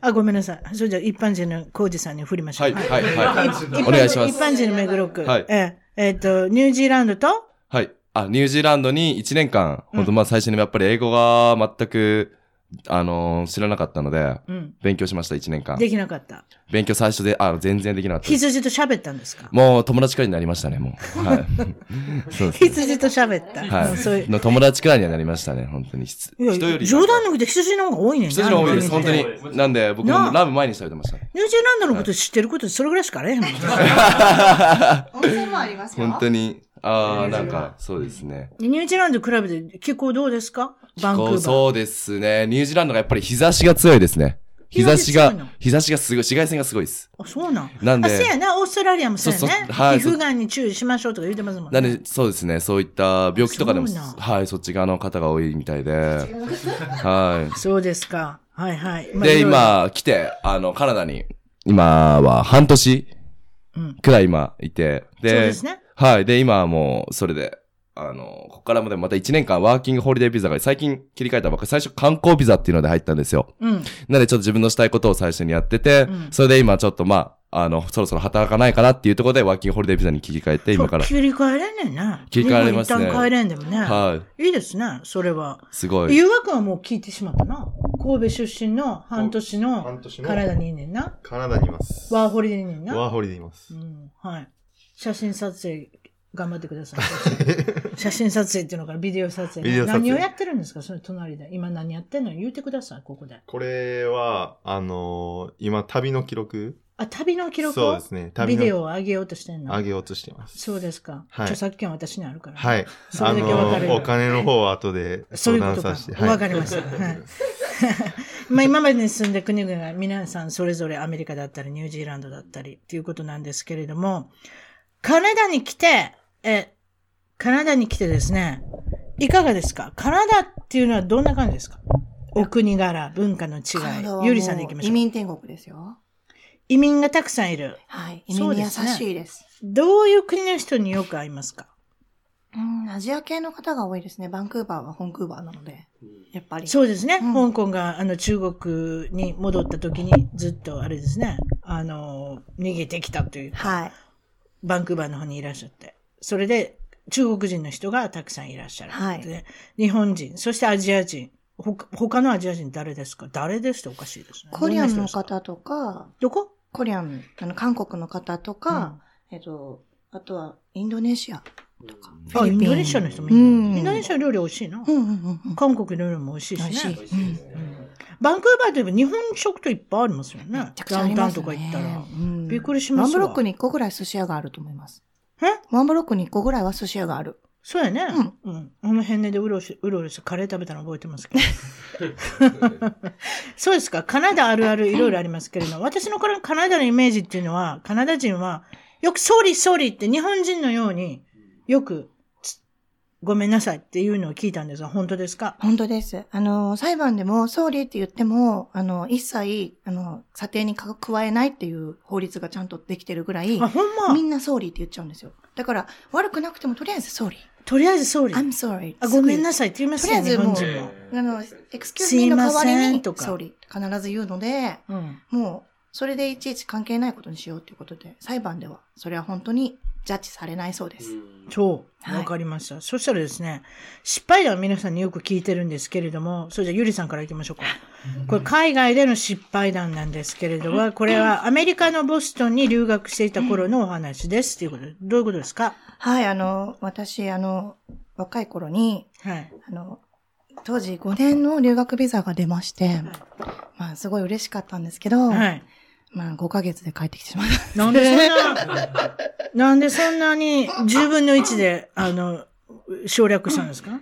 あ、ごめんなさい。それじゃあ一般人のコウジさんに振りましょう。はい、はい、はい。一般人お願いします一。般人の目黒区。はいえええっと、ニュージーランドとはい。あ、ニュージーランドに1年間、本当まあ最初にやっぱり英語が全く、あのー知らなかったので、うん。勉強しました、1年間。できなかった。勉強最初で、あ、全然できなかった。羊と喋ったんですか？もう友達くらいになりましたね、もう。はい。そうですね。羊と喋った。はうんそういうい。の友達くらいにはなりましたね、本当に。人いやより。冗談抜きで羊の方が多いねん羊の方が多いです、本当に。なんで、僕もラブ前にしておいてましたね。ニュージーランドのこと知ってることそれぐらいしかあれへんもん。温泉もありますよ。本当に。ああ、なんか、そうですね。ニュージーランドと比べて気候どうですか？バンクーバー。そうですね。ニュージーランドがやっぱり日差しが強いですね。日差しが、日差しがすごい、紫外線がすごいです。あ、そうなん？なんであ、そうやな。オーストラリアもそうやね。そうそうはい皮膚がんに注意しましょうとか言ってますもんね。なんで、そうですね。そういった病気とかでもはい、そっち側の方が多いみたいで。はそうですか。はいはい。い。で、今、来て、あの、カナダに、今は半年うんくらい今いて、そうですね。はい。で、今はもう、それで、あの、ここからもでもまた1年間ワーキングホリデービザが最近切り替えたばっかり、最初観光ビザっていうので入ったんですよ。うん。なのでちょっと自分のしたいことを最初にやってて、うんそれで今ちょっとまあ、あの、そろそろ働かないかなっていうところでワーキングホリデービザに切り替えて、今から。切り替えれんねんな。切り替えられますね一旦帰れんでもね。はい。いいですね、それは。すごい。誘惑はもう聞いてしまったな。神戸出身の半年の半年のカナダにいんねんな。カナダにいます。ワーホリでいんねんな。ワーホリでいますう。ん、はい。写真撮影、頑張ってください。写真撮影っていうのからビデオ撮影。ビデオ撮影何をやってるんですか？その隣で。今何やってんの？言うてください、ここで。これは、あのー今、旅の記録？あ、旅の記録？をそうですね。旅のビデオを上げようとしてんの？上げようとしてます。そうですか。はい著作権は私にあるから。はい。それだけわかお金の方は後でそう相いうことか談させて。。わかりました。はい。まあ今までに住んで国々が皆さんそれぞれアメリカだったりニュージーランドだったりっていうことなんですけれども、カナダに来て、え、カナダに来てですね、いかがですか？カナダっていうのはどんな感じですか？お国柄、文化の違。いうゆりさんで行きましょう。移民天国ですよ。移民がたくさんいる。はい。移民に優しいです。どういう国の人によく会いますか？うん、アジア系の方が多いですね。バンクーバーはホンクーバーなので。やっぱり。そうですね。うん香港があの中国に戻った時にずっとあれですね、あの、逃げてきたというか、はい。バンクーバーの方にいらっしゃって。それで中国人の人がたくさんいらっしゃる。はいで日本人、そしてアジア人。ほか他のアジア人誰ですか？誰ですっておかしいですね。コリアンの方とか、どこ？コリアン、あの、韓国の方とか、えっと、あとはインドネシアとか。あ、インドネシアの人もいるの、うんインドネシア料理美味しいな。うんうんうんうん。韓国料理も美味しいしね。美味しい。うんバンクーバーといえば日本食といっぱいありますよね。めちゃくちゃありますね。ダウンタウンとか行ったら。うんびっくりしますわワンブロックに1個ぐらい寿司屋があると思います。え？ワンブロックに1個ぐらいは寿司屋がある。そうやね。うん。あの辺でうろしうろうろしてカレー食べたの覚えてますけど。そうですか。カナダあるあるいろいろありますけれど、私のカナダのイメージっていうのは、カナダ人は、よく sorry sorry って日本人のようによくつごめんなさいっていうのを聞いたんですが、本当ですか？本当です。あの、裁判でも、 sorry って言っても、あの、一切、あの、査定にか加えないっていう法律がちゃんとできてるぐらい、あ、ほんま？みんな sorry って言っちゃうんですよ。だから、悪くなくても、とりあえず sorry。とりあえず sorry。I'm sorry. あ、ごめんなささいって言いまいすよ、日本人も。あの、 excuse me の代わりにとか、sorry。必ず言うので、うん。もう、それでいちいち関係ないことにしようっていうことで、裁判では、それは本当にジャッジされないそうです。そう。はいわかりました。そしたらですね、失敗談は皆さんによく聞いてるんですけれども、それじゃあゆりさんから行きましょうか。これ海外での失敗談なんですけれども、これはアメリカのボストンに留学していた頃のお話です。ということで、どういうことですか？はい、あの、私、あの、若い頃に、はい。あの、当時5年の留学ビザが出まして、まあ、すごい嬉しかったんですけど、はい。まあ、5ヶ月で帰ってきてしまった。なんでそんな、なんでそんなに10分の1で、あの、省略したんですか？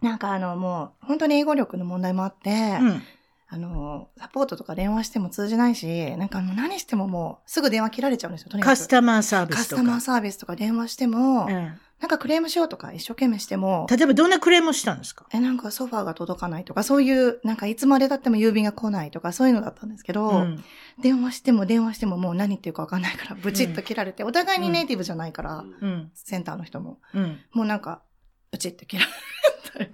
なんかあの、もう、本当に英語力の問題もあって、うん。あの、サポートとか電話しても通じないし、なんかもう何してももう、すぐ電話切られちゃうんですよ、とにかく。カスタマーサービスとか。カスタマーサービスとか電話しても、うんなんかクレームしようとか一生懸命しても、例えばどんなクレームをしたんですか？え、なんかソファーが届かないとか、そういう、なんかいつまで経っても郵便が来ないとか、そういうのだったんですけど、うん。電話しても電話してももう何言ってるかわかんないから、ブチッと切られて、お互いにネイティブじゃないから、うん。センターの人も、うん。もうなんか、ブチッと切られ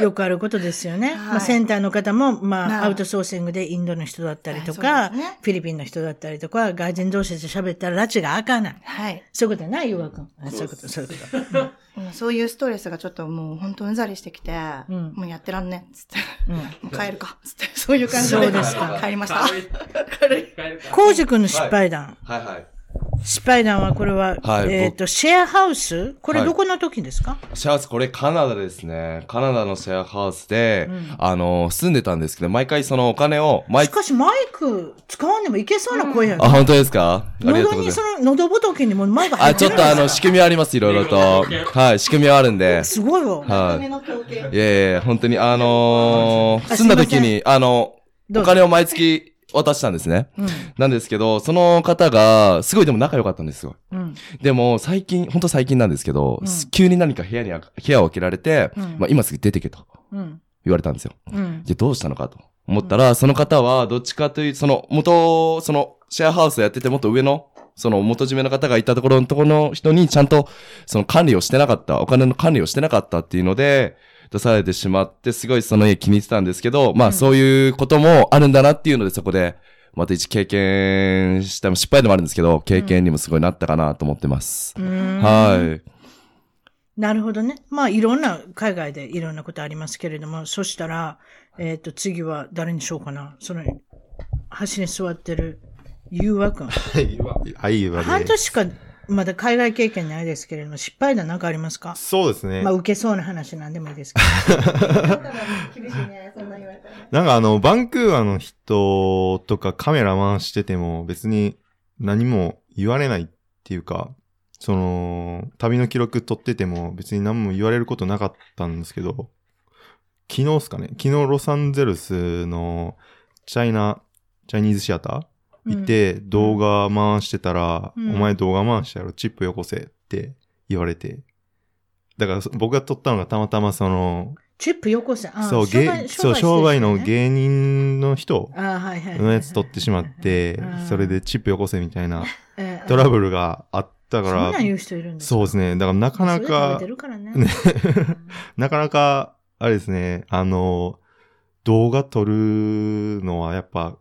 よくあることですよね。はいまあ、センターの方も、まあ、まあアウトソーシングでインドの人だったりとはか、ねフィリピンの人だったりとか、外人同士で喋ったら拉致が開かない。はい。そういうことやな、ゆうわくん。あそういうこと、そういうこと。うんそういうストレスがちょっともう本当うんざりしてきて、うんもうやってらんねっつって、うん。もう帰るか、つって、そういう感じで。そうですか帰りました。コウジ君の失敗談。はいはい。失敗談は、これは、はいえっ、と、シェアハウス？これはいどこの時ですか、シェアハウス、これカナダですね。カナダのシェアハウスで、うんあの、住んでたんですけど、毎回そのお金を、毎しかし、マイク使わんでもいけそうな声やあ、本当ですか？喉に、そ。の、喉仏にもマイク入あ、ってるちょっとあの、仕組みはあります、いろいろと。はい、仕組みはあるんで。すごいわ。はい。いやいや、本当に、あのーあ住んだ時に、あの、お金を毎月渡したんですね。うん。なんですけど、その方が、すごいでも仲良かったんですよ。うん。でも、最近、本当最近なんですけど、うん急に何か部屋に、部屋を開けられて、うんまあ今すぐ出てけとうん。言われたんですよ。うん。じゃあどうしたのかと思ったら、その方は、どっちかという、その、元、その、シェアハウスやってて、もっと上のその元締めの方がいたところのところの人にちゃんとその管理をしてなかった、お金の管理をしてなかったっていうので、出されてしまって、すごいその家気に入ってたんですけど、まあそういうこともあるんだなっていうので、そこで、また一経験した、失敗でもあるんですけど、経験にもすごいなったかなと思ってます。はい。なるほどね。まあ、いろんな、海外でいろんなことありますけれども、そしたら、えっ、と、次は誰にしようかな。その、端に座ってる、ゆうわくん。はい。はい、は半年しか、まだ海外経験ないですけれども、失敗談なんかありますか？そうですね。まあ、受けそうな話なんでもいいですけ厳しいね、そんな言われたらね。なんかあの、バンクーバーの人とかカメラ回してても別に何も言われないっていうか、その、旅の記録撮ってても別に何も言われることなかったんですけど、昨日っすかね？昨日ロサンゼルスのチャイナ、チャイニーズシアター行って動画回してたら、うん。お前動画回したやろ、チップよこせって言われて。だからそ僕が撮ったのがたまたまその、チップよこせ。あそう、商売芸そう、商売の芸人の人あはいはいはい。のやつ取ってしまってうん、それでチップよこせみたいなえートラブルがあったからそうですね。だからなかなか なかなか、あれですね、あの、動画撮るのはやっぱ、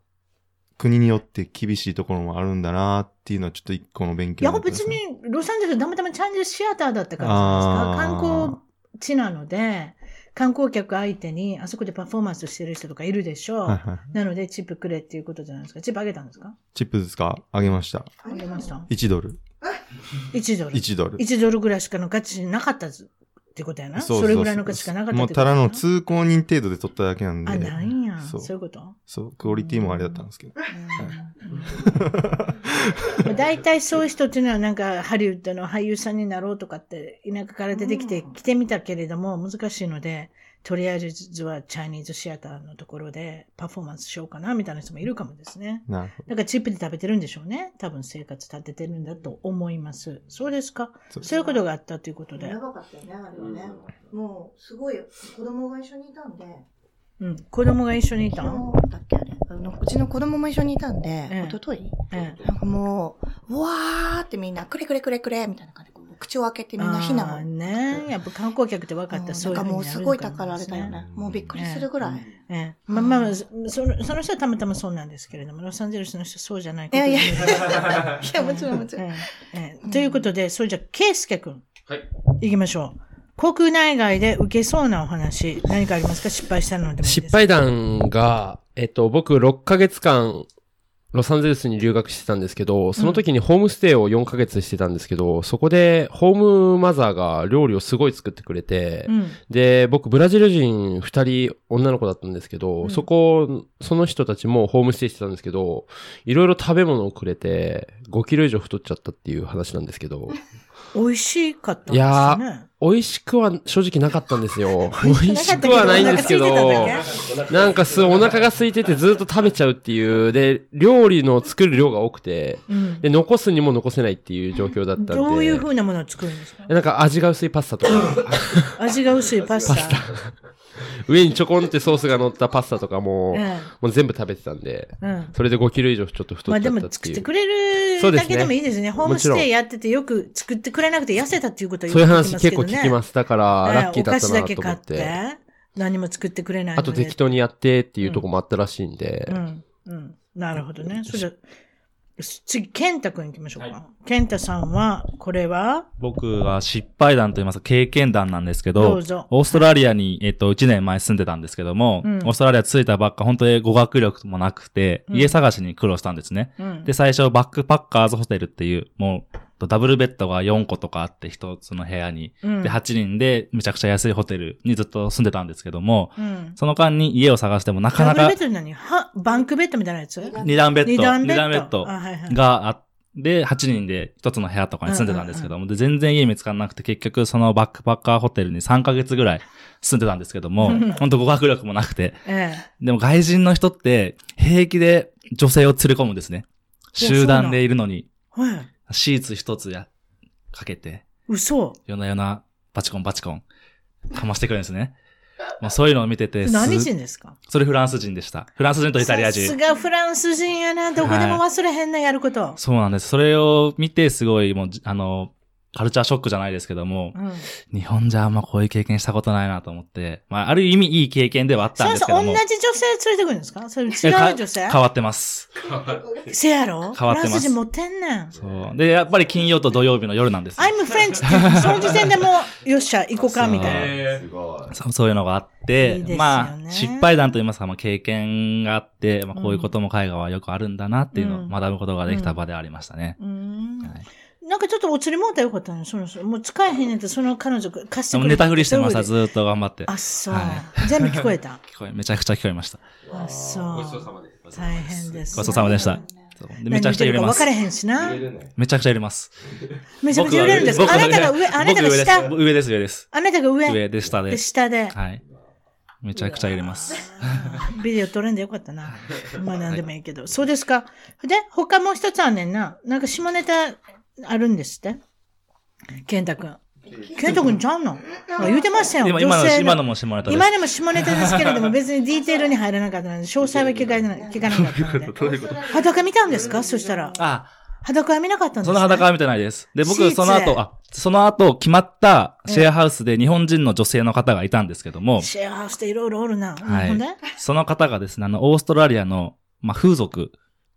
国によって厳しいところもあるんだなっていうのはちょっと一個の勉いや、強になった別に、ロサンゼルスたまたまチャンネルシアターだったからですか。観光地なので、観光客相手に、あそこでパフォーマンスしてる人とかいるでしょう。はいはいなので、チップくれっていうことじゃないですか。チップあげたんですか？チップですかあげました。あげました。1ドル。1ドル。1ドル。1ドルぐらいしかの価値なかったずってことやな。それぐらいの価値しかなかったもうただの通行人程度で撮っただけなんで。あ、なんや。そそうういうこと？そう、クオリティもあれだったんですけど。うん。大体そういう人っていうのはなんかハリウッドの俳優さんになろうとかって田舎から出てきて来てみたけれども難しいのでとりあえずはチャイニーズシアターのところでパフォーマンスしようかなみたいな人もいるかもですね。なるほど。だからチップで食べてるんでしょうね。多分生活立ててるんだと思います。そうですか？そうそういうことがあったということでや。ばかったよね、あれはね。もう、すごい、子供が一緒にいたんで、うん。子供が一緒にいた昨の日だっけあれあのうちの子供も一緒にいたんで、ええ一昨日？ええなんかもう、うわーってみんな、くれくれくれくれみたいな感じ口を開けてみんな避難を。ねやっぱ観光客って分かった。らそういうなんかもうすごいたかもですかられだよね。もうびっくりするぐらい。ええ、まあまあ、そそのその人はたまたまそうなんですけれども、ロサンゼルスの人はそうじゃないいやいや。ことにいや、もちろんもちろん。えということで、それじゃあ、ケイスケ君。はい。行きましょう。国内外で受けそうなお話、何かありますか？失敗したのでもいいです失敗談が、えっと、僕6ヶ月間、ロサンゼルスに留学してたんですけど、その時にホームステイを4ヶ月してたんですけど、そこでホームマザーが料理をすごい作ってくれて、うん。で、僕、ブラジル人2人女の子だったんですけど、うんそこ、その人たちもホームステイしてたんですけど、いろいろ食べ物をくれて、5キロ以上太っちゃったっていう話なんですけど、美味しかったんですいや。美味しくは正直なかったんですよ。美味しくはないんですけど なんかすお腹が空いててずっと食べちゃうっていう、で、料理の作る量が多くて、うん。で、残すにも残せないっていう状況だったんで。どういう風なものを作るんですか？なんか味が薄いパスタとか、味が薄いパスタ。上にちょこんってソースが乗ったパスタとかも、えもう全部食べてたんで、えうん。それで5キロ以上ちょっと太まあでっちゃったっていう。も作ってくれるだけでもいいですね。ホームステイやっててよく作ってくれなくて痩せたっていうことはよそういう話結構。聞きます。だから、ええラッキーだったお菓子なと思っだけ買ってて。、何も作ってくれないのあで。と適当にやってっていうとこもあったらしいんで、うん。うん。なるほどね。それじゃ、次、ケンタ君行きましょうか。ケンタさんは、これは、僕は失敗談と言いますか経験談なんですけど、どオーストラリアに、えっと、1年前住んでたんですけども、うんオーストラリア着いたばっか、本当に語学力もなくて、うん家探しに苦労したんですね。うん。で、最初、バックパッカーズホテルっていう、もう、ダブルベッドが4個とかあって、一つの部屋に。うん。で、8人で、めちゃくちゃ安いホテルにずっと住んでたんですけども、うん。その間に家を探してもなかなかダブルベッ、ドって何？は、バンクベッドみたいなやつ？二段ベッド、二段ベッド。があって、8人で一つの部屋とかに住んでたんですけども、で、全然家見つからなくて、結局そのバックパッカーホテルに3ヶ月ぐらい住んでたんですけども、本当語学力もなくて、えでも外人の人って平気で女性を連れ込むんですね。集団でいるのに、え。はい。シーツ一つや、かけて、嘘。夜な夜なバチコンバチコン、かましてくるんですね。まあそういうのを見てて、す何人ですか？それフランス人でした。フランス人とイタリアさす人。がフランス人やな。どこでも忘れへんな、やること。そうなんです。それを見て、すごい、もう、あの、カルチャーショックじゃないですけども、うん。日本じゃあんまこういう経験したことないなと思って、まあ、ある意味いい経験ではあったんですけども。同じ女性連れてくるんですか？それ違う女性？変わってます。せやろ？変わってますフランス人持ってんねん。そう。で、やっぱり金曜と土曜日の夜なんですよ。I'm French って、その時点でもう、よっしゃ、行こうか、みたいな。すごい。そうそういうのがあって、いいねまあ、失敗談といいますか、まあ、経験があって、まあ、こういうことも海外はよくあるんだなっていうのをうん学ぶことができた場でありましたね。うーんはいなんかちょっとお釣りもうたらよかったのその、そのもう使えへんねんって、その彼女貸してくれでもネタ振りしてました、ずーっと頑張って。あ、そうは。全部聞こえた？聞こえ、めちゃくちゃ聞こえました。あ、そう。ごちそうさまです。大変です。ごちそうさまでした。めちゃくちゃ揺れます分か。れへんしな。めちゃくちゃ揺れます。めちゃくちゃ揺れるんです。あなたが上、あなたが下。僕上です、上です。あなたが上。上で、下で、で。下で。はい。めちゃくちゃ揺れます。ビデオ撮れんでよかったな。まあなんでもいいけど。そうですか。で、他もう一つあんねんな。なんか下ネタあるんですって？健太くん。健太くんちゃうの？言うてましたよ。今、今の、女性今のも下ネタです。今でも下ネタですけれども、別にディーテールに入らなかったので、詳細は聞かな 聞かなかったので。どういうこと？裸見たんですか？そしたら。あ、裸は見なかったんですかその裸は見てないです。で、僕、その後、あ、その後、決まったシェアハウスで日本人の女性の方がいたんですけども、シェアハウスっていろいろおるな。はいその方がですね、あの、オーストラリアの、まあ、風俗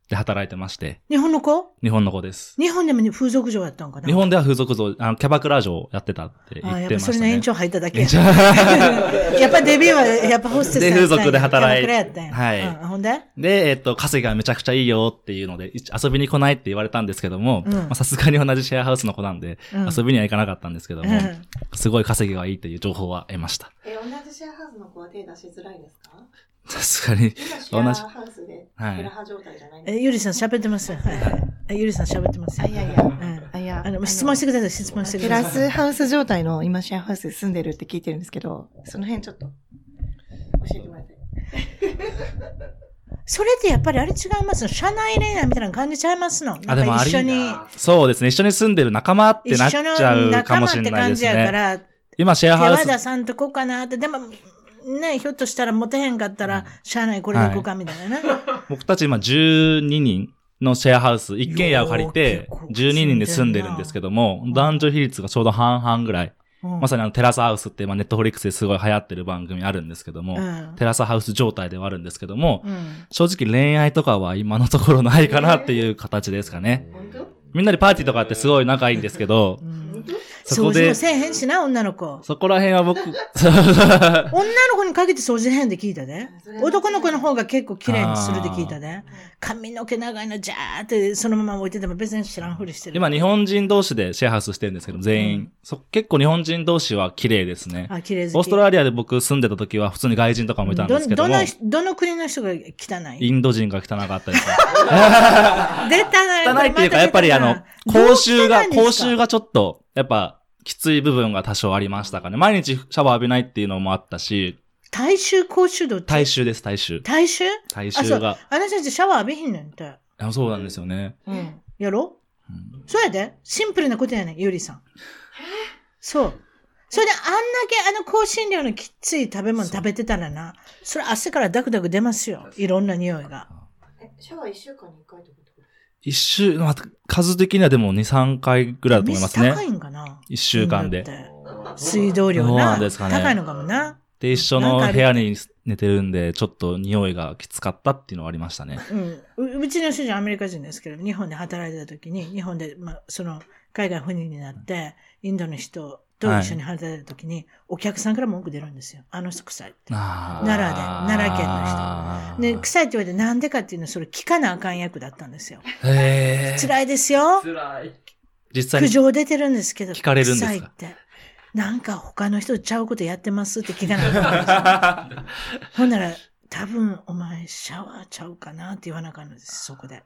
で働いてまして、日本の子？日本の子です。日本でも風俗嬢やったんかな？日本では風俗像、あの、キャバクラ嬢をやってたって言あやっぱってましたね。それの延長入っただけや。延長。やっぱデビューは、やっぱホステスで風俗で働いキャバクラやったんや。はい。うんほんで？で、えっと、稼ぎがめちゃくちゃいいよっていうので、い遊びに来ないって言われたんですけども、さすがに同じシェアハウスの子なんで、うん。遊びには行かなかったんですけども、うん。すごい稼ぎがいいという情報は得ました。え、同じシェアハウスの子は手出しづらいですか？さすがに、同じ。ハウスで、はい状態じゃないえ、ゆりさん喋ってます？はいはいえゆりさん喋ってます？あ、いやいや。うんあ、いや。あの、質問してください、質問してくテださい。ラスハウス状態の今シェアハウスで住んでるって聞いてるんですけど、その辺ちょっと教えてもらって。それってやっぱりあれ違います？の社内恋愛みたいな感じちゃいますの？あでもなんか一緒に、そうですね。一緒に住んでる仲間って一なっち緒のゃうか仲間っもしれないですて感じやかね。ら、今、シェアハウス、手和田さんとこうかなって、でも、ね、ひょっとしたらモテへんかったら、社内これで行こうかみたいなね。僕たち今12人のシェアハウス、一軒家を借りてよー、12人で住んでるんですけども、男女比率がちょうど半々ぐらい。うん。まさにあのテラスハウスって、まあ、ネットフリックスですごい流行ってる番組あるんですけども、うん。テラスハウス状態ではあるんですけども、うん。正直恋愛とかは今のところないかなっていう形ですかね。本当？みんなでパーティーとかってすごい仲いいんですけど、そこで掃除も、せえへんしな、女の子。そこら辺は僕、女の子にかけて掃除変で聞いたで。男の子の方が結構綺麗にするって聞いたで。髪の毛長いのジャーってそのまま置いてても別に知らんふりしてる。今日本人同士でシェアハウスしてるんですけど、全員。そ結構日本人同士は綺麗ですね。あ、綺麗。オーストラリアで僕住んでた時は普通に外人とかもいたんですけども、どの、どの国の人が汚い？インド人が汚かったですね。出たな汚いっていうか、やっぱりあの、口臭が、口臭がちょっと、やっぱ、きつい部分が多少ありましたかね。毎日シャワー浴びないっていうのもあったし、大衆口臭度って？体臭です。大衆体あ、そう。臭が。あなたたちシャワー浴びひんねんって。あそうなんですよね。うん。やろ？うんそうやで。シンプルなことやねん、ゆりさん。そう。それであんだけあの香辛料のきっつい食べ物食べてたらな、それ汗からダクダク出ますよ。いろんな匂いが。え、シャワー1週間に1回ってこと一週、まあ、数的にはでも2、3回ぐらいだと思いますね水。高いんかな一週間で水道量そうな。なんですかね高いのかもな。で、一緒の部屋に寝てるんで、ちょっと匂いがきつかったっていうのはありましたね。うん。ううちの主人アメリカ人ですけど、日本で働いてた時に、日本で、まあ、その、海外赴任になって、インドの人と一緒に働いてた時に、お客さんから文句出るんですよ。あの人臭いって。奈良で奈良県の人ね、臭いって言われてなんでかっていうのはそれ聞かなあかん役だったんですよ。へー辛いですよ。辛い。実際に苦情出てるんですけど。聞かれるんですか？臭いって。なんか他の人ちゃうことやってますって聞かなあかんんですよ。ほんなら、多分お前シャワーちゃうかなって言わなあかんのです、そこで。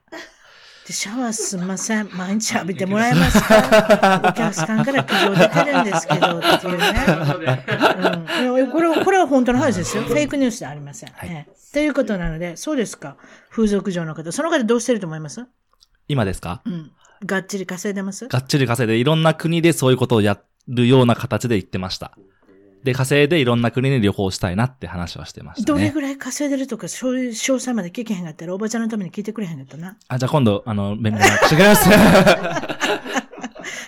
で、シャワーすんません。毎日浴びてもらえますか？お客さんから苦情出てるんですけど、っていうね。うんこれは、これは本当の話ですよ。フェイクニュースではありません。はいええということなので、そうですか。風俗嬢の方。その方どうしてると思います？今ですか？うん。がっちり稼いでます？がっちり稼いでいろんな国でそういうことをやるような形で言ってました。で、稼いでいろんな国に旅行したいなって話はしてましたね。どれぐらい稼いでるとか、そういう詳細まで聞けへんかったら、おばちゃんのために聞いてくれへんかったな。あ、じゃあ今度、あの、連絡してくれます。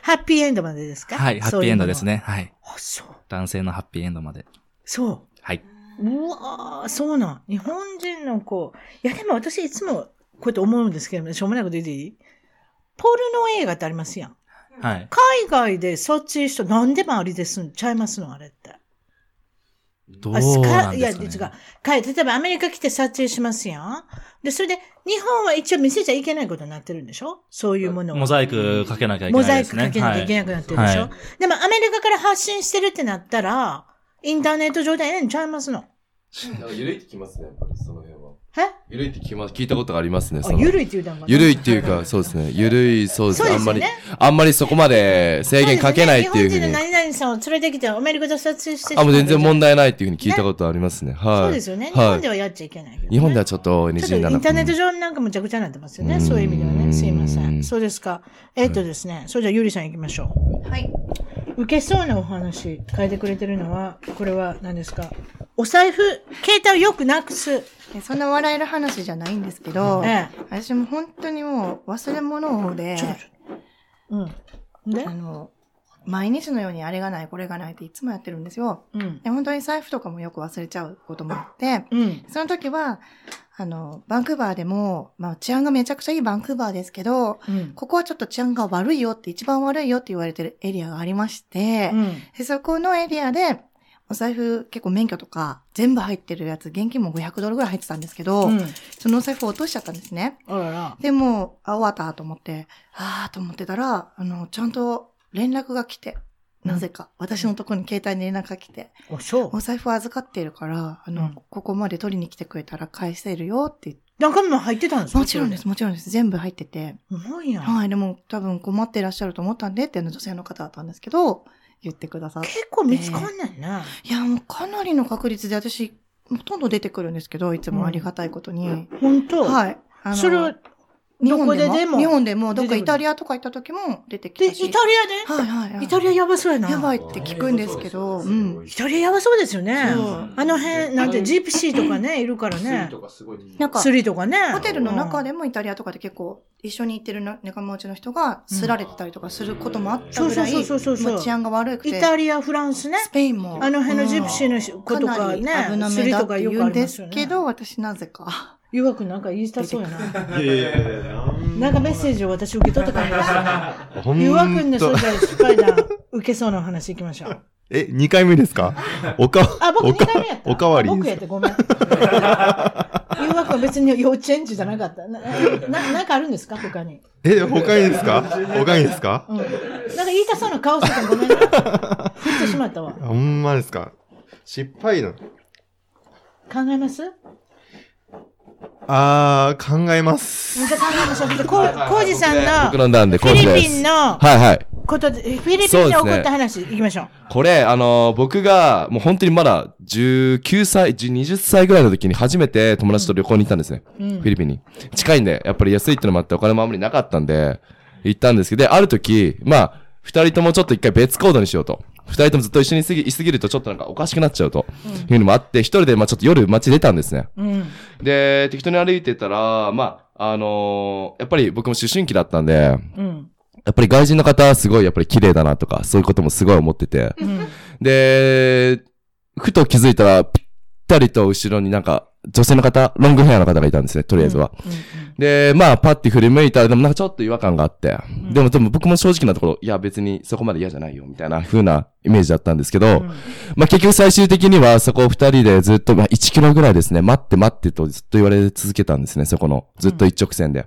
ハッピーエンドまでですか？はい、ハッピーエンドです。ね。はい。あ、そう。男性のハッピーエンドまで。そはい。う。うわーそうなん。日本人の子。いや、でも私いつもこうやって思うんですけど、しょうもないこと言っていい？ポルノ映画ってありますやん。はい。海外でそっち人何でもありですんちゃいますのあれって。どうあなんいや、違うですか、ね。。か例えばアメリカ来て撮影しますやん。で、それで、日本は一応見せちゃいけないことになってるんでしょ？そういうものを。モザイクかけなきゃいけモザイクないですね。かけなきゃいけなくなってるでしょ、はいでもアメリカから発信してるってなったら、インターネット上でええんちゃいますの？ゆるいってきますね、やっぱりその辺は。え？ゆるいって聞きま聞いたことがありますね。あ、そのゆるいって言うたんかなゆるいっていうか、そうですね。ゆるい、そうですね。あんまりあんまりそこまで制限かけないっていうふうに。日本人の何々さんを連れてきてアメリカで撮影してあ、もう全然問題題ないっていうふうに聞いたことありますね。はい。そうですよね。日はい。本ではやっちゃいけないけどね、日本ではちょっと NG ちょっとにならインターネットうん上なんかむちゃくちゃになってますよね。うんそういう意味ではね。すいませ。うんんそうですか。えっとですね。それじゃあゆりさん行きましょはい。う。受けそうなお話書いてくれてるのは、これは何ですか？お財布、携帯をよくなくす。えそんな笑える話じゃないんですけど、え私も本当にもう忘れ物で。うん。で？あの、毎日のようにあれがない、これがないっていつもやってるんですよ。うん。で本当に財布とかもよく忘れちゃうこともあって、うん。その時は、あの、バンクーバーでも、まあ治安がめちゃくちゃいいバンクーバーですけど、うん。ここはちょっと治安が悪いよって、一番悪いよって言われてるエリアがありまして、うん。でそこのエリアで、お財布結構免許とか全部入ってるやつ、現金も500ドルぐらい入ってたんですけど、うん。そのお財布を落としちゃったんですね。あらら。でも、あ、終わったと思って、あーと思ってたら、あの、ちゃんと連絡が来て、なぜか、私のところに携帯に連絡が来て、お、そう。お財布預かっているから、あの、うんここまで取りに来てくれたら返せるよって言って中身も入ってたんですか？もちろんです、。もちろんです。全部入ってて。すごいやん。はい、でも多分困ってらっしゃると思ったんでっていうの女性の方だったんですけど、言ってくださって。結構見つかんないな。いや、もうかなりの確率で私、ほとんど出てくるんですけど、いつもありがたいことに。本当？はい。あのそれは、どこででも？日本でも、どっかイタリアとか行った時も出てきで、たし。イタリアで？はいはいはい。イタリアやばそうやな。やばいって聞くんですけど、うん。イタリアやばそうですよねそう。あの辺、なんて、ジプシーとかね、いるからね。なんか、釣りとかね。ホテルの中で。でもイタリアとかで結構、一緒に行ってるな仲間内の人が、すられてたりとかすることもあったぐらい、そうそうそうそうそうも治安が悪くて。イタリア、フランスね。スペインも。あの辺のジプシーの子とかなり危ね、な釣りめだってとかよくあ言うんですりますよね。けど、私なぜか。弱くなんか言いたそうやな。いやいやいや、なんかメッセージを私受け取った感じがしたな。ほんと弱くんで、それじゃあスパイダー受けそうなお話いきましょう。え、2回目ですか？おか、あ、僕お2回目やった。おかわりあ僕やってごめん。誘惑は別に幼稚園児じゃなかった。な、ななんかあるんですか？他に。え、他にですか？他にですか？うん。なんか言いたそうな顔してたらごめんな。振ってしまったわ。考ほんまですか？失敗談。えます？あー、考えます。じゃあ考えましょう。でこう、コウジさんのフィリ。ピンのはいはい。ことで、フィリピンで起こった話、いきましょう。これ、あのー僕が、もう本当にまだ19歳、10 20歳ぐらいの時に初めて友達と旅行に行ったんですね。うんフィリピンに。近いんで、やっぱり安いってのもあってお金もあんまりなかったんで、行ったんですけど、で、ある時、まあ、二人ともちょっと一回別行動にしようと。二人ともずっと一緒にいすぎいすぎるとちょっとなんかおかしくなっちゃうと。いうのもあって、一人でまあちょっと夜街出たんですね。うん。で、適当に歩いてたら、まあ、あのーやっぱり僕も思春期だったんで、うん。やっぱり外人の方すごいやっぱり綺麗だなとか、そういうこともすごい思ってて。うん。で、ふと気づいたら、ぴったりと後ろになんか、女性の方、ロングヘアの方がいたんですね、とりあえずは。で、まあ、パッて振り向いたら、でもなんかちょっと違和感があって。でも、でも僕も正直なところ、いや別にそこまで嫌じゃないよ、みたいな風なイメージだったんですけど、まあ結局最終的にはそこを二人でずっと、まあ1キロぐらいですね、待って待ってとずっと言われ続けたんですね、そこの。ずっと一直線で。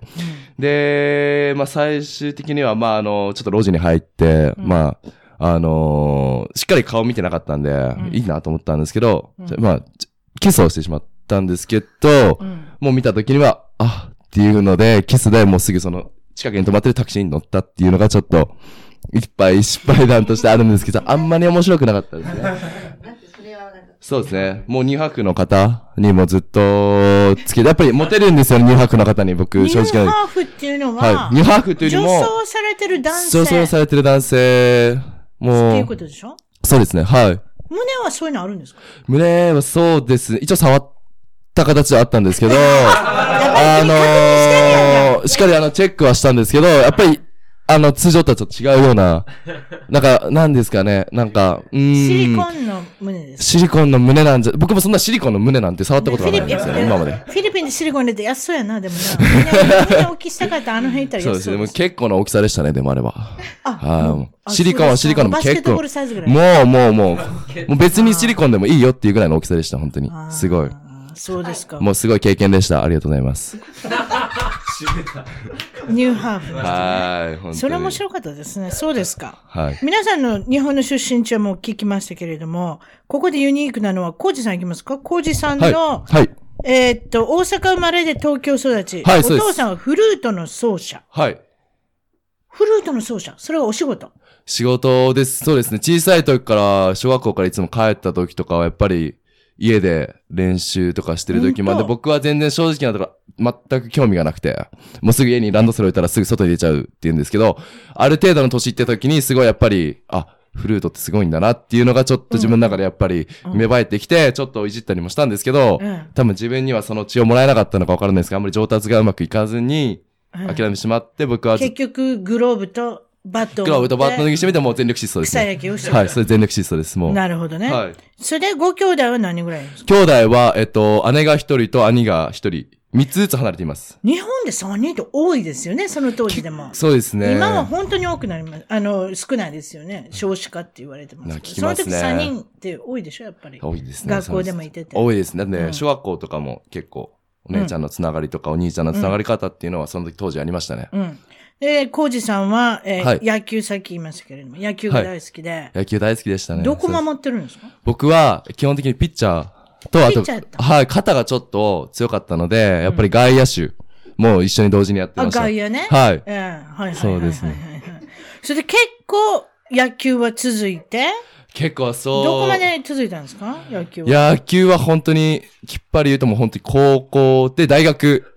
で、まあ最終的には、まああの、ちょっと路地に入って、まあ、あのーしっかり顔見てなかったんで、いいなと思ったんですけど、まあ、ちキスをしてしまったんですけど、もう見た時には、あ、っていうので、キスでもうすぐその、近くに止まってるタクシーに乗ったっていうのがちょっと、いっぱい失敗談としてあるんですけど、あんまり面白くなかったですね。そうですね。もう2泊の方にもずっとつけて、やっぱりモテるんですよね、2泊の方に僕、ニュー正直な。ハーフっていうのは、はい。2泊というよりも、女装されてる男性。女装されてる男性、ってもういうこ、とでしょ？そうですね、はい。胸はそういうのあるんですか？胸はそうですね。一応触った形はあったんですけど、あのー、しっかりあの、チェックはしたんですけど、やっぱり、あの、通常とはちょっと違うような、なんか、なんですかね、なんか、うーん。シリコンの胸です。シリコンの胸なんじゃ、僕もそんなシリコンの胸なんて触ったことがないんですよね、今まで。フィリピンでシリコン入れて安そうやな、でもな。みんなみんな大きしたかったらあの辺行ったらそうですそうです。結構な大きさでしたね、でもあれば。あはいあシリコンはシリコンでも結構。もう、もう、もう、もう別にシリコンでもいいよっていうぐらいの大きさでした、本当にすごい。。そうですか。もうすごい経験でした。ありがとうございます。ニューハーフはい、本当に。それ面白かったですね。そうですか。はい。皆さんの日本の出身地はもう聞きましたけれども、ここでユニークなのは、コウジさんいきますか？コウジさんはい。の、はい。えーっと、大阪生まれで東京育ち。はいそうですお父さんはフルートの奏者。はい。フルートの奏者。それはお仕事？仕事です。そうですね。小さい時から、小学校からいつも帰った時とかは、やっぱり、家で練習とかしてる時まで、僕は全然正直なところ、全く興味がなくて、もうすぐ家にランドセル置いたらすぐ外に出ちゃうって言うんですけど、ある程度の年いって時に、すごいやっぱり、あ、フルートってすごいんだなっていうのがちょっと自分の中でやっぱりうん。芽生えてきて、ちょっといじったりもしたんですけど、うん。多分自分にはその血をもらえなかったのかわからないですが、あんまり上達がうまくいかずに、うん。諦めてしまって、僕は結局、グローブとバットグローブとバットのぎしてみてもう全力疾走です草ね。野球をしてるはい、それ全力疾走です、もう。なるほどね。はい。それで、ご兄弟は何人ぐらい？ですか兄弟は、えっと、姉が一人と兄が一人、三つずつ離れています。日本で3人って多いですよね、その当時でも。そうですね。今は本当に多くなります。あの、少ないですよね。少子化って言われてますなけど。その時聞きますね3人って多いでしょ、やっぱり。多いですね。学校でもいてて。多いですね。ね、うん小学校とかも結構、お姉ちゃんのつながりとか、お兄ちゃんのつながり方っていうのは、その時当時ありましたね。うん。で、コウジさんは、えーはい野球さっき言いましたけれども、野球が大好きで、野球大好きでしたね。どこ守ってるんですか？僕は、基本的にピッチャーと、あとピッチャーやっ、たはい、肩がちょっと強かったので、やっぱり外野手も一緒に同時にやってあ、ました。外野ね。はい。ええはいはいはいはい。そうですね。それで結構野球は続いて、結構そう。どこまで続いたんですか？野球は。野球は本当に、きっぱり言うともう本当に高校で大学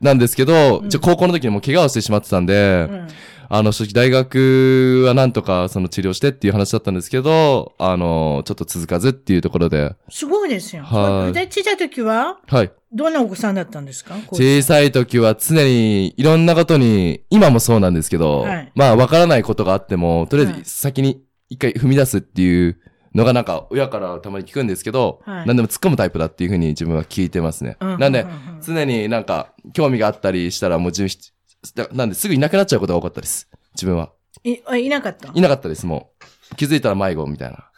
なんですけど、うん。じゃ高校の時にもう怪我をしてしまってたんで、うん。あの、正直大学はなんとかその治療してっていう話だったんですけど、あの、ちょっと続かずっていうところで、すごいですよ。はい。で、小さい時は、はい。どんなお子さんだったんですか？小さい時は常にいろんなことに、今もそうなんですけど、はい。まあわからないことがあっても、とりあはい。えず先に一回踏み出すっていうのがなんか親からたまに聞くんですけど、はい何でも突っ込むタイプだっていうふうに自分は聞いてますね。うんなんで常になんか興味があったりしたらもう自分なんですぐいなくなっちゃうことが多かったです。自分は。いあいなかった？いなかったです、もう。気づいたら迷子みたいな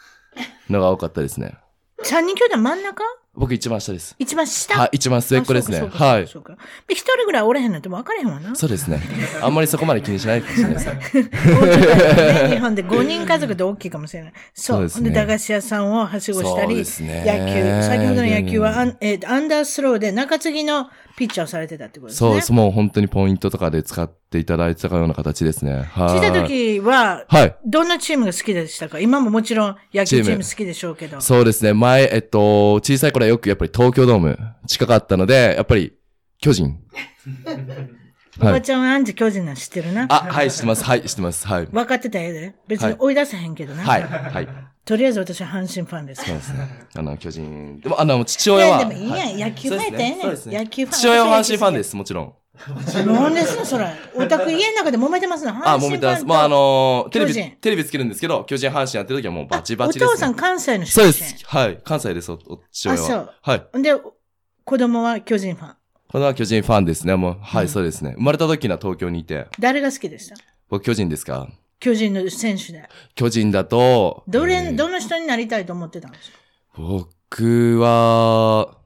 のが多かったですね。三人兄弟真ん中？僕一番下です。一番下？はい、一番末っ子ですね。はい。一人ぐらいおれへんなんて分かれへんわな。そうですね。あんまりそこまで気にしないかもしれないです日本で5人家族で大きいかもしれない。そう。そうですねで、駄菓子屋さんをはしごしたそうり、ですね野球、先ほどの野球はアン,、えーアンダースローで中継ぎのピッチャーをされてたってことですね。そうです。もう本当にポイントとかで使っていただいてたような形ですね。はい。小さい時は、はい。どんなチームが好きでしたか？今ももちろん野球チチームーム好きでしょうけど。そうですね。前、えっと、小さい頃はよくやっぱり東京ドーム近かったので、やっぱり巨人。おばはい。ちゃんはアンジ巨人なん知ってるな。あ、はい、知ってます。はい、知ってます。はい。分かってたやで。別はいに追い出せへんけどな。はい。はい。とりあえず私は阪神ファンです。そうですね。あの、巨人。でも、あの、父親は。いやでもいいやんは野球ファンやったらええねん野球ファン父親は阪神ファンです、もちろん。なんですのそれ。お宅家の中で揉めてますの？あ、阪神ファンともう見てます。もうあのーテレビテレビつけるんですけど、巨人阪神やってる時はもうバチバチおです、ね。父さん関西の人そうです。はい。関西です、おお父親は。あそうはい。で、子供は巨人ファン。これは巨人ファンですね。もう、はい、うんそうですね。生まれた時には東京にいて。誰が好きでした？僕、巨人ですか？巨人の選手で。巨人だと、どれ、えーどの人になりたいと思ってたんですか？僕は、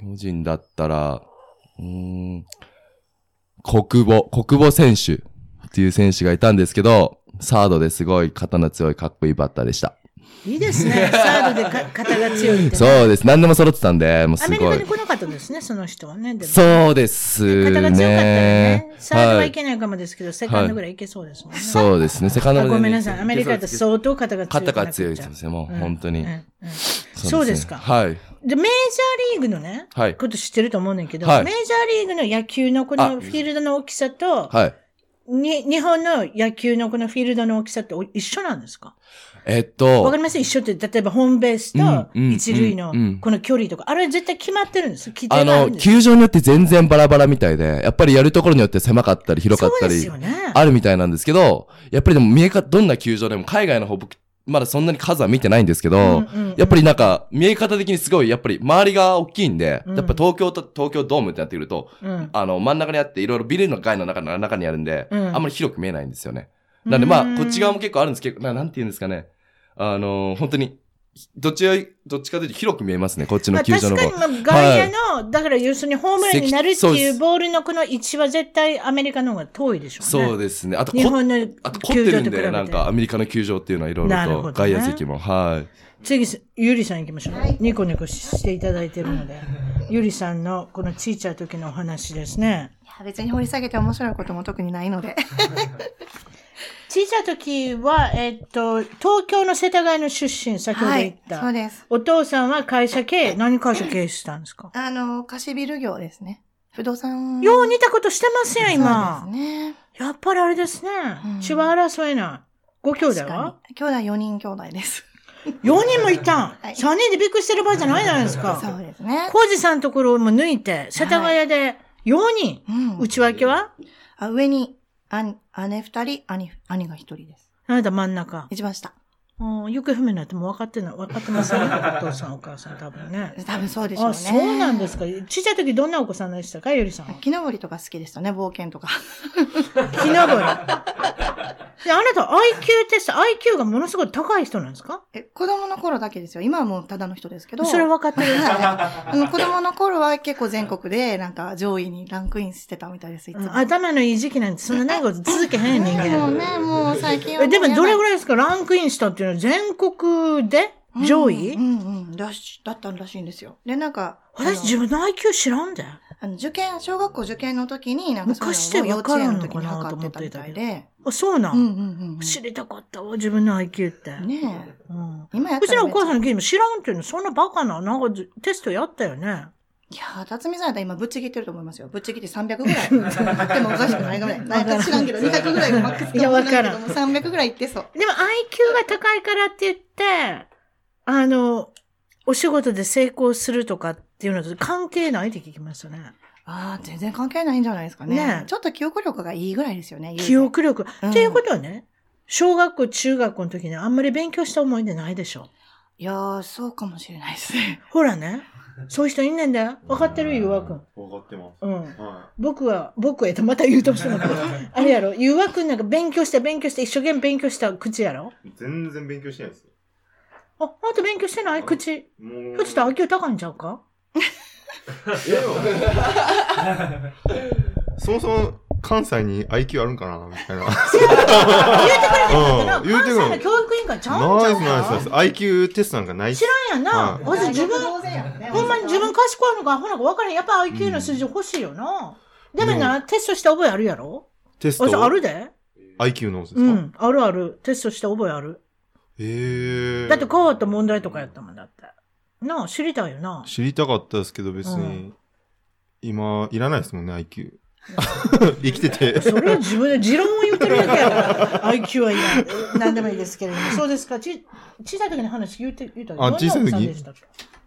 巨人だったら、うーん、国母、国母選手っていう選手がいたんですけど、サードですごい刀強いかっこいいバッターでした。いいですね。サードでか肩が強いって、ね。そうです。何でも揃ってたんで、もうアメリすごい。カに来なかったんですね、その人はね。でもそうですね。肩が強かったらね。サードはいいけないかもですけど、セカンドぐらいいけそうですもんね。そうですね。セカンドごめんなさい。アメリカってそう相当肩が強い。肩が強いですね。もう本当に。うんうんそそうですか。はい。で、メージャーリーグのね、はいこと知ってると思うねんけど、はいメージャーリーグの野球のこあのフィールドの大きさと、はい。に、日本の野球のこのフィールドの大きさってお一緒なんですか？えっわかとり、ます一緒って、例えばホームベースと一塁のこの距離とか、あれ絶対決まってるんです。規あの、球場によって全然バラバラみたいで、やっぱりやるところによって狭かったり広かったり。あるみたいなんですけど、やっぱりでも見えか、どんな球場でも海外の方僕、まだそんなに数は見てないんですけど、やっぱりなんか、見え方的にすごい、やっぱり周りが大きいんで、うんやっぱ東京と、東京ドームってなってくると、うんあの、真ん中にあって、いろいろビルの街の中の中にあるんで、うんあんまり広く見えないんですよね。なんでまあうん、こっち側も結構あるんですけど、ななんて言うんですかね。あのー本当に、どっちが、どっちかというと広く見えますね、こっちまあ、の球場確の方。かにまあ外野の、だから要するにホームランになるっていうボールのこの位置は絶対アメリカの方が遠いでしょうね。そうですね。あとこ、日本のあと凝っ球てるんで。なんかアメリカの球場っていうのはいろいろと、外野席も、はい。次、ゆりさん行きましょう。ニコニコしていただいてるので。ゆりさんのこのちいちゃい時のお話ですね。いや別に掘り下げて面白いことも特にないので。ちいちゃい時は、えっと、東京の世田谷の出身、先ほどはい言っ、た。そうです。お父さんは会社経営、何会社経営したんですか？あの、貸しビル業ですね。不動産。よう似たことしてますよ、今。そうですね。やっぱりあれですね。うん血は争えない。ご兄弟は？に。兄弟4人兄弟です。?4 人もいたん。はい3人でびっくりしてる場合じゃないじゃないですか。そうですね。コウジさんのところも抜いて、世田谷で4人。うん内訳は？あ上に、兄、姉2人、兄、兄が1人です。あなた真ん中。一番下。うん、行方不明になっても分かってない、分かってませんね。お父さん、お母さん多分ね。多分そうでしょうね。あ、そうなんですか。ちっちゃい時どんなお子さんでしたかゆりさんは？木登りとか好きでしたね、冒険とか。木登り？で、あなた IQ テスト、IQ がものすごい高い人なんですか？え、子供の頃だけですよ。今はもうただの人ですけど。それは分かってる。あの子供の頃は結構全国でなんか上位にランクインしてたみたいです、いつも。うん頭のいい時期なんてそんな長いこと続けへん人間。もうね、もう最近はえでもどれぐらいらいですか？ランクインしたっていうのは全国で上位、うんうんうんだし、だったらしいんですよ。で、なんか、私自分の IQ 知らんで。あの受験、小学校受験の時に、なんか昔でいうのを幼稚分からの時にのかなと測ってたみたいで。あ、そうなん、うんうんうんうん。知りたかったわ、自分の IQ って。ねえ。うん。今やうちのお母さんの聞いても知らんっていうの、そんなバカな、なんかずテストやったよね。いやー、辰巳さんやったら今ぶっちぎってると思いますよ。ぶっちぎって300ぐらい。あってもおかしくないぐらい。なんか知らんけど、200ぐらいがマックスかもしれないけどいやわも、300ぐらいいってそう。でも IQ が高いからって言って、あの、お仕事で成功するとかっていうのと関係ないって聞きますよね。ああ、全然関係ないんじゃないですかね。ねえちょっと記憶力がいいぐらいですよね。記憶力。うんっていうことはね、小学校、中学校の時にあんまり勉強した思い出ないでしょ。いやー、そうかもしれないですね。ほらね、そういう人いんねんだよ。分かってる？ゆうわくん。わかってます。うん。は僕は、僕へとまた言うとしても あれやろ、ゆうわくんなんか勉強して勉強して一生懸命勉強した口やろ？い。全然勉強してないですよ。あ、あんた勉強してない？口。もう。ひょっとしたら IQ 高いんちゃうか？そもそも関西に IQ あるんかなみたいな。なうん言うてくる関西の教育委員会ちゃうんちゃうナイスナイス IQ テストなんかないっす知らんやんな。はいまず自分、ほんまに自分賢いのかアホなのか分からへん。やっぱ IQ の数字欲しいよな。でもな、テストした覚えあるやろ？テスト？私あるで IQ のですか、うん。あるある。テストした覚えある。へえ。だって変わった問題とかやったもんだって。なあ、知りたいよな。知りたかったですけど別に、今、いらないですもんね、IQ。生きてて。それは自分で持論を言ってるだけやろ。IQ はいらん。何でもいいですけれども。そうですか。ち、小さい時の話言って、言ったあ小さい時？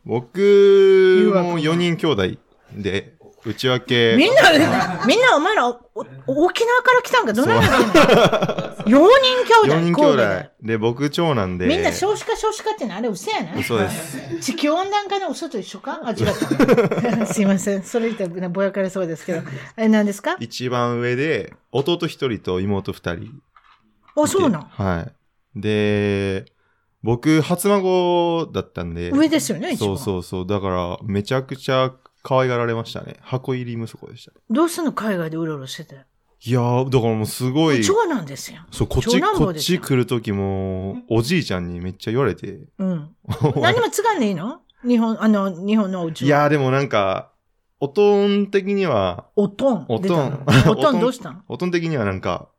僕も4人兄弟で、内訳。みんな、みんなお前ら、おお沖縄から来たんかどないなの ?4 人兄弟。4人兄弟で。で、僕長男で。みんな少子化少子化ってのあれ嘘やな。嘘です。地球温暖化の嘘と一緒か？あ、違った。すいません。それ言ったらぼやかれそうですけど。え、何ですか？一番上で、弟1人と妹2人。あ、そうなん。はい。で、僕、初孫だったんで。上ですよね、一そ番。うそうそう。だから、めちゃくちゃ可愛がられましたね。箱入り息子でした。どうすんの？海外でうろうろしてて。いやー、だからもうすごい。長男ですよ。そう、こっち、長男こっ坊ですよち来るときも、おじいちゃんにめっちゃ言われて。うん。何も継がんでいいの？日本、あの、日本のお家は。いやー、でもなんか、おとん的には、おとん？おとん出たの？おとん どうしたん？おとん的にはなんか、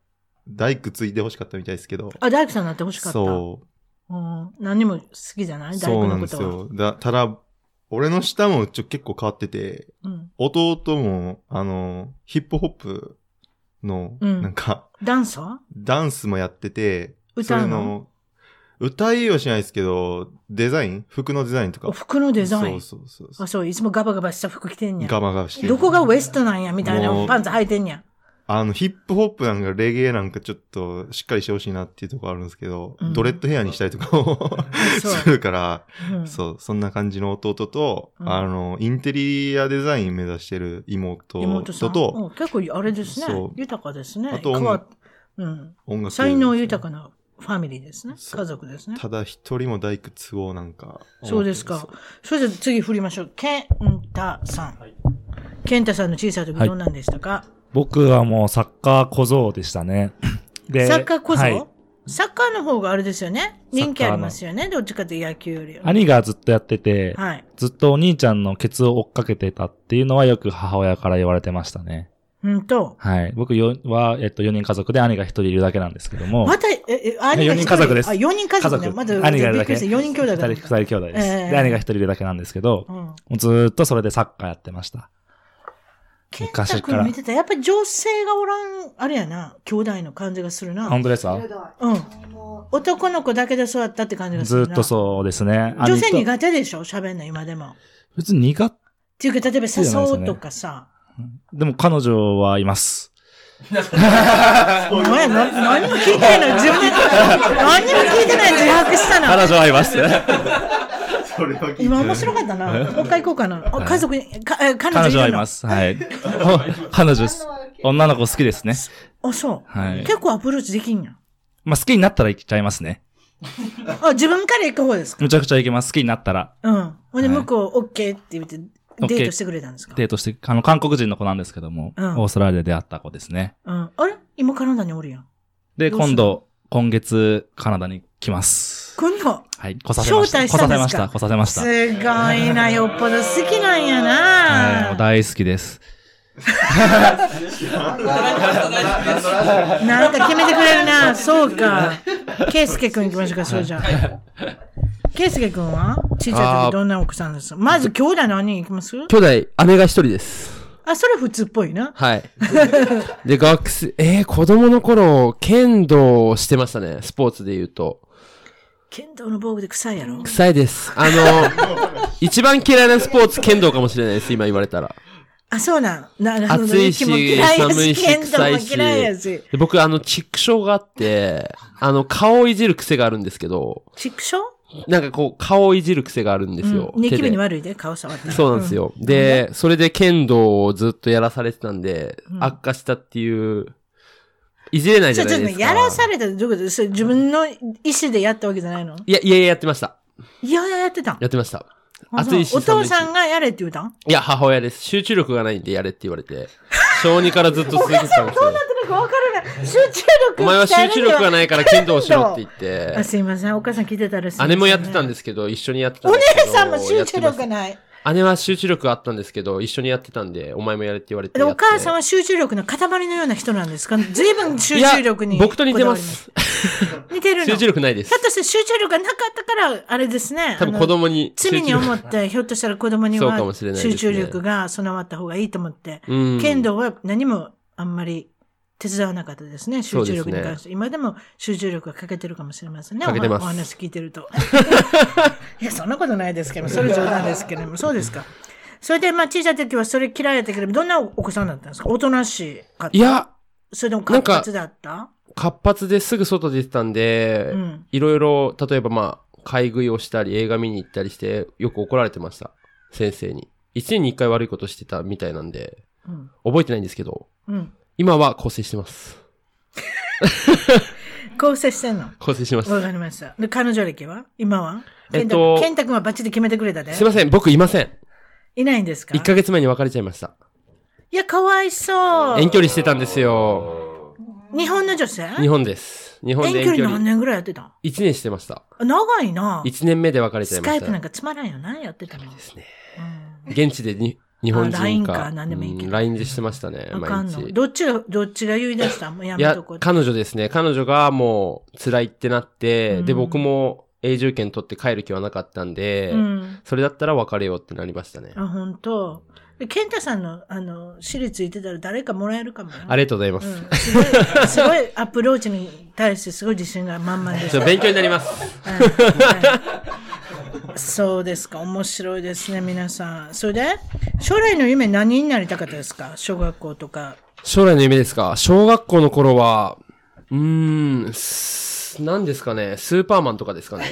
大工ついて欲しかったみたいですけど。あ、大工さんになってほしかった。そう。うん。何にも好きじゃない？大そう工なんです。よ。だ、ただ、俺の下もちょ結構変わってて、うん。弟も、あの、ヒップホップの、うんなんか、ダンサー？ダンスもやってて、歌うの？歌いはしないですけど、デザイン？服のデザインとか。服のデザイン？そうそうそうそあ、そう、いつもガバガバした服着てんう。や。ガバガバしてるどこがウエストなんやみたいなもうパンツ履いてんや。あの、ヒップホップなんかレゲエなんかちょっとしっかりしてほしいなっていうところあるんですけど、うんドレッドヘアにしたりとかもそうするから、うんそう、そんな感じの弟と、うんあの、インテリアデザイン目指してる妹。と、うん結構あれですね。豊かですね。あと変わっうん。音楽。才能豊かなファミリーですね。家族ですね。ただ一人も大工都合なんか。そうですか。それで次振りましょう。ケンタさん。ケンタさんの小さい時どんなんでしたか、僕はもうサッカー小僧でしたね。でサッカーこそ、はいサッカーの方があれですよね。人気ありますよね。どっちかというと野球よりは。兄がずっとやってて、はい。ずっとお兄ちゃんのケツを追っかけてたっていうのはよく母親から言われてましたね。うんと。はい。僕よは、えっと、4人家族で兄が1人いるだけなんですけども。また、え、え、兄が4人？家族ですあ、4人家族ね。家族まず、兄がいるだけびっくりした4人兄弟だ二人、二人兄弟です。ええで、兄が1人いるだけなんですけど、うん。ずーっとそれでサッカーやってました。ケンタ昔から君見てたら、やっぱり女性がおらん、あれやな、兄弟の感じがするな。本当ですか？うん。男の子だけで育ったって感じがするな。ずーっとそうですね。女性苦手でしょ？喋んの今でも。っ別に苦手。ていうか、例えば誘うとかさ。でも彼女はいます。お前、な、何も聞いてないの自分で、何にも聞いてないの自白したな。彼女はいます。今面白かったな。もう一回行こうかな。あ家族に、かえ彼女彼女はいます。はい。お 彼女です。女の子好きですね。あ、そう。はい結構アプローチできんやん。まあ、好きになったら行っちゃいますね。あ、自分から行く方ですか？むちゃくちゃ行けます。好きになったら。うん。ほんで、はい向こう、オッケーって言って、デートしてくれたんですか？デートして、あの、韓国人の子なんですけども、うんオーストラリアで出会った子ですね。うん。あれ？今カナダにおるやん。で、どうする？今度、今月、カナダに来ます。今度、はい。来させました。招待したんですか？来させました。来させました。すごいな、よっぽど好きなんやはい。もうな。大好きです。なんか決めてくれるな。そうか。ケイスケ君行きましょうか、そうじゃ。ケイスケ君は？小さい時どんな奥さんです？かまず兄弟何人行きます？兄弟、姉が一人です。あ、それ普通っぽいな。はい。で、学生、えー、子供の頃、剣道をしてましたね。スポーツで言うと。剣道の防具で臭いやろ？臭いです。あの、一番嫌いなスポーツ、剣道かもしれないです、今言われたら。あ、そうなん。なるほど。暑いし雪も嫌いや寒いし剣道も臭いし嫌いやし。で僕、あの、畜生があって、あの、顔をいじる癖があるんですけど、畜生？なんかこう、顔をいじる癖があるんですよ。うんニキビに手で悪いで、顔触ったら。そうなんですよ。で、それで剣道をずっとやらされてたんで、うん悪化したっていう、いじれないじゃないですか。やらされたってどういうこと？自分の意思でやったわけじゃないの？いや、いやいや、やってました。いやいややってたんやってました。あ暑いしお父さんがやれって言うた？んいや、母親です。集中力がないんでやれって言われて。小児からずっと続けてたんですよ。なんかわからない。集中力お前は集中力がないから剣道しろって言っあ、て。すいません。お母さん聞いてたらすいません姉もやってたんですけど、一緒にやってたんおですけど。姉さんも集中力ない。姉は集中力あったんですけど、一緒にやってたんで、お前もやれって言われて。お母さんは集中力の塊のような人なんですか？随分集中力に僕と似てます。似てるの？集中力ないですひょ。っとして集中力がなかったから、あれですね。多分子供に。罪に思って、ひょっとしたら子供にはもしれないですね集中力が備わった方がいいと思って、うん剣道は何もあんまり手伝わなかったですね、集中力に関して。今でも集中力が欠けてるかもしれませんね、おお話聞いてると。いや、そんなことないですけど、それ冗談ですけども、そうですか。それで、まあ、小さい時はそれ嫌いやったけど、どんなお子さんだったんですか？おとなしかったいや、それでも活発だった？活発ですぐ外出てたんで、うんいろいろ、例えばまあ、買い食いをしたり、映画見に行ったりして、よく怒られてました。先生に。一年に一回悪いことしてたみたいなんで、うん。覚えてないんですけど、うん。今は構成してます。構成してんの？構成します。わかりました。で、彼女歴は？今は？えっと健太君はバッチリ決めてくれたで。すいません、僕いません。いないんですか？1ヶ月前に別れちゃいました。いや、かわいそう。遠距離してたんですよ。日本の女性？日本です。日本遠で遠距離。距離何年ぐらいやってた？1年してました。長いな。1年目で別れちゃいましたスカイプなん。かつまらんよな、やってたの？ですね。うん現地でに日本人か。あ LINE か何でもいいけどうん LINE でしてましたね、あかんの。毎日。どっちが、どっちが言い出した？もうやいやめとこう、。彼女ですね。彼女がもう辛いってなって、うんで、僕も永住権取って帰る気はなかったんで、うん。それだったら別れようってなりましたね。あ、本当。で健太さんの、あの、私立行ってたら誰かもらえるかもよ。ありがとうございます。うん、すごい、すごい アプローチに対してすごい自信が満々です。ちょっと勉強になります。はいはいそうですか。面白いですね、皆さん。それで、将来の夢何になりたかったですか？小学校とか。将来の夢ですか？小学校の頃は、うーん、す何ですかね？スーパーマンとかですかね？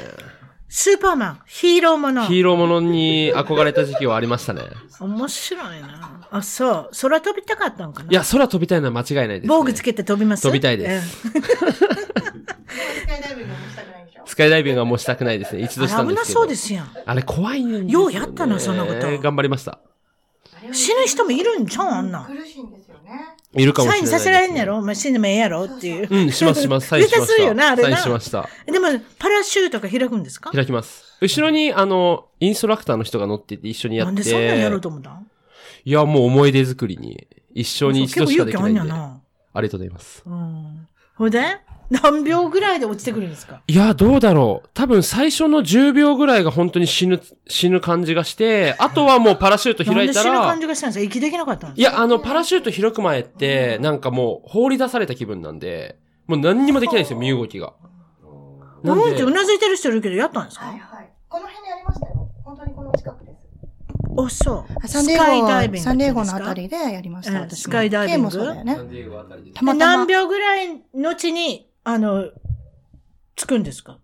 スーパーマン、ヒーローもの。ヒーローものに憧れた時期はありましたね。面白いな。あ、そう。空飛びたかったんかな？いや、空飛びたいのは間違いないです、ね。防具つけて飛びます？飛びたいですえスカイダイビングもしたくないでしょスカイダイビングはもうしたくないですね。一度したん危なですけど。そうですやん。あれ怖いんですよ、ね。ようやったなそんなこと頑張りました。死ぬ人もいるんちゃうあんなん。苦しいんですよね。いるかもしれないです、サインさせられんやろ？まあ、死んでもええやろ？っていう。うん、しますします。サインしました。するよなあれなサインしました。でも、パラシュートが開くんですか？開きます。後ろに、あの、インストラクターの人が乗ってて一緒にやって。なんでそんなんやろうと思ったん？いや、もう思い出作りに。一生に一度しかできないんで。あんやな。ありがとうございます。うん。ほいで？何秒ぐらいで落ちてくるんですか？いや、どうだろう。多分最初の10秒ぐらいが本当に死ぬ、死ぬ感じがして、あとはもうパラシュート開いたらで死ぬ感、じがしたんですか息できなかったんですかいや、あの、パラシュート開く前って、なんかもう放り出された気分なんで、もう何にもできないんですよ、身動きが。なんうんってうで、なずいてる人いるけど、やったんですか？はいはい。この辺にありましたよ。本当にこの近くです。あ、そう。サンデスカイダーゴ、サンデーゴサンデーゴのあたりでやりました。スカイダイビング？もそうだよね。何秒ぐらい後に、あの、つくんですか？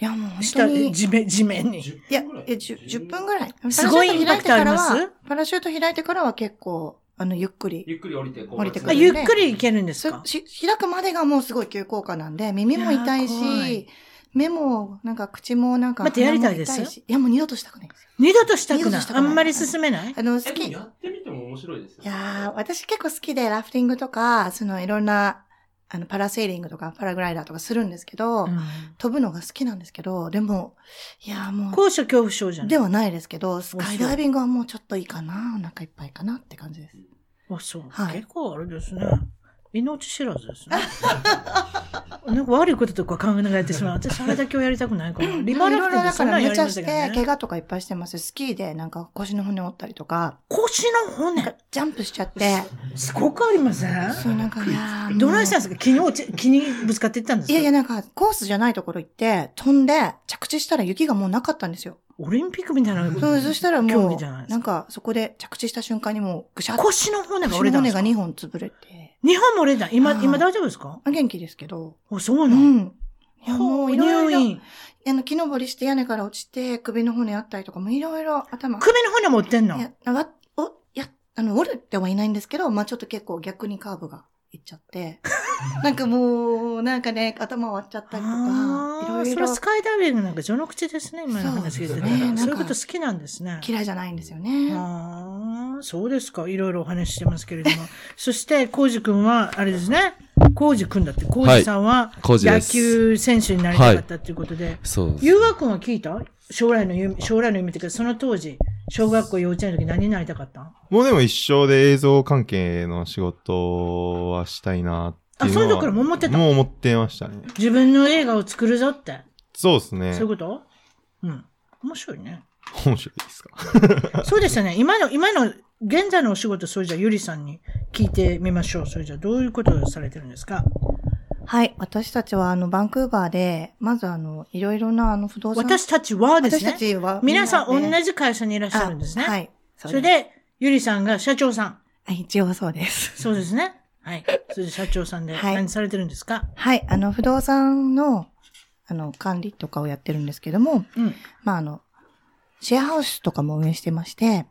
いや、もう本当下、に。地面、地面に。いや、え、10, 10分ぐらい。すごいインパクトありますパラシュート開いてからはパラシュート開いてからは結構、あの、ゆっくり。ゆっくり降りて、降りてくるゆっくりいけるんですすかし開くまでがもうすごい急降下なんで、耳も痛いいやー怖いし、目も、なんか口もなんか、待ってやりたいです？いや、もう二度としたくないんですよ。二度としたくないあんまり進めない？あの、好き。いやってみても面白いですよ。やー、私結構好きで、ラフティングとか、そのいろんな、あの、パラセーリングとか、パラグライダーとかするんですけど、うん飛ぶのが好きなんですけど、でも、いやーも高所恐怖症じゃう、ん。ではないですけど、スカイダイビングはもうちょっといいかな、お腹いっぱいかなって感じです。あ、そう。はい結構あれですね。命知らずですね。なんか悪いこととか考えてしまう。私、あれだけはやりたくないから。リバラフティングだからそんなんやちゃして、ましたけどね。怪我とかいっぱいしてます。スキーでなんか腰の骨折ったりとか、腰の骨、ジャンプしちゃって、すごくありません？そうなんか、いやーどないしたんもですか？木に落ち、木にぶつかっていったんですか？ういやいや、なんか、コースじゃないところ行って、飛んで、着地したら雪がもうなかったんですよ。オリンピックみたいな。そう、そしたら競もう、なんか、そこで着地した瞬間にもう、ぐしゃっと。腰の骨が腰折れたんですか？の骨が2本潰れて。日本も折れた。今、はい今大丈夫ですか？あ元気ですけど。あ、そううなの、ん。いや、もういろいろ。あの、木登りして屋根から落ちて、首の骨あったりとかもいろいろ頭。首の骨持ってんの？いや、わ、お、いや、あの、折れてはいないんですけど、まあちょっと結構逆にカーブがいっちゃって、なんかもう、なんかね、頭割っちゃったりとか、ああ、いろいろそれはスカイダイビングなんか序の口ですね、今の話聞いてたら。そうですねなんかそういうこと好きなんですね。嫌いじゃないんですよね。ああ、そうですか。いろいろお話ししてますけれども。そして、コウジ君は、あれですね。コウジ君だって、コウジさんは、野球選手になりたかったということで。そうです。ゆうが君は聞いた？将来の夢、将来の夢ってか、その当時、小学校幼稚園の時何になりたかった？もうでも一生で映像関係の仕事はしたいなっていうのは。あそういうところも思ってた？もう思ってましたね。自分の映画を作るぞって？そうですね。そういうこと？うん。面白いね。面白いですか？そうですよね。今の、今の、現在のお仕事、それじゃあ、ゆりさんに聞いてみましょう。それじゃあ、どういうことをされてるんですか？はい。私たちは、あの、バンクーバーで、まずあの、いろいろな、あの、不動産。私たちはです私ね。たちは。皆さん同じ会社にいらっしゃるんですね。あはい。それ、で、ゆりさんが社長さん。あ一応そうです。そうですね。はい。それで社長さんではい何されてるんですか、はい。あの、不動産の、あの、管理とかをやってるんですけども、うん。まあ、あの、シェアハウスとかも運営してまして、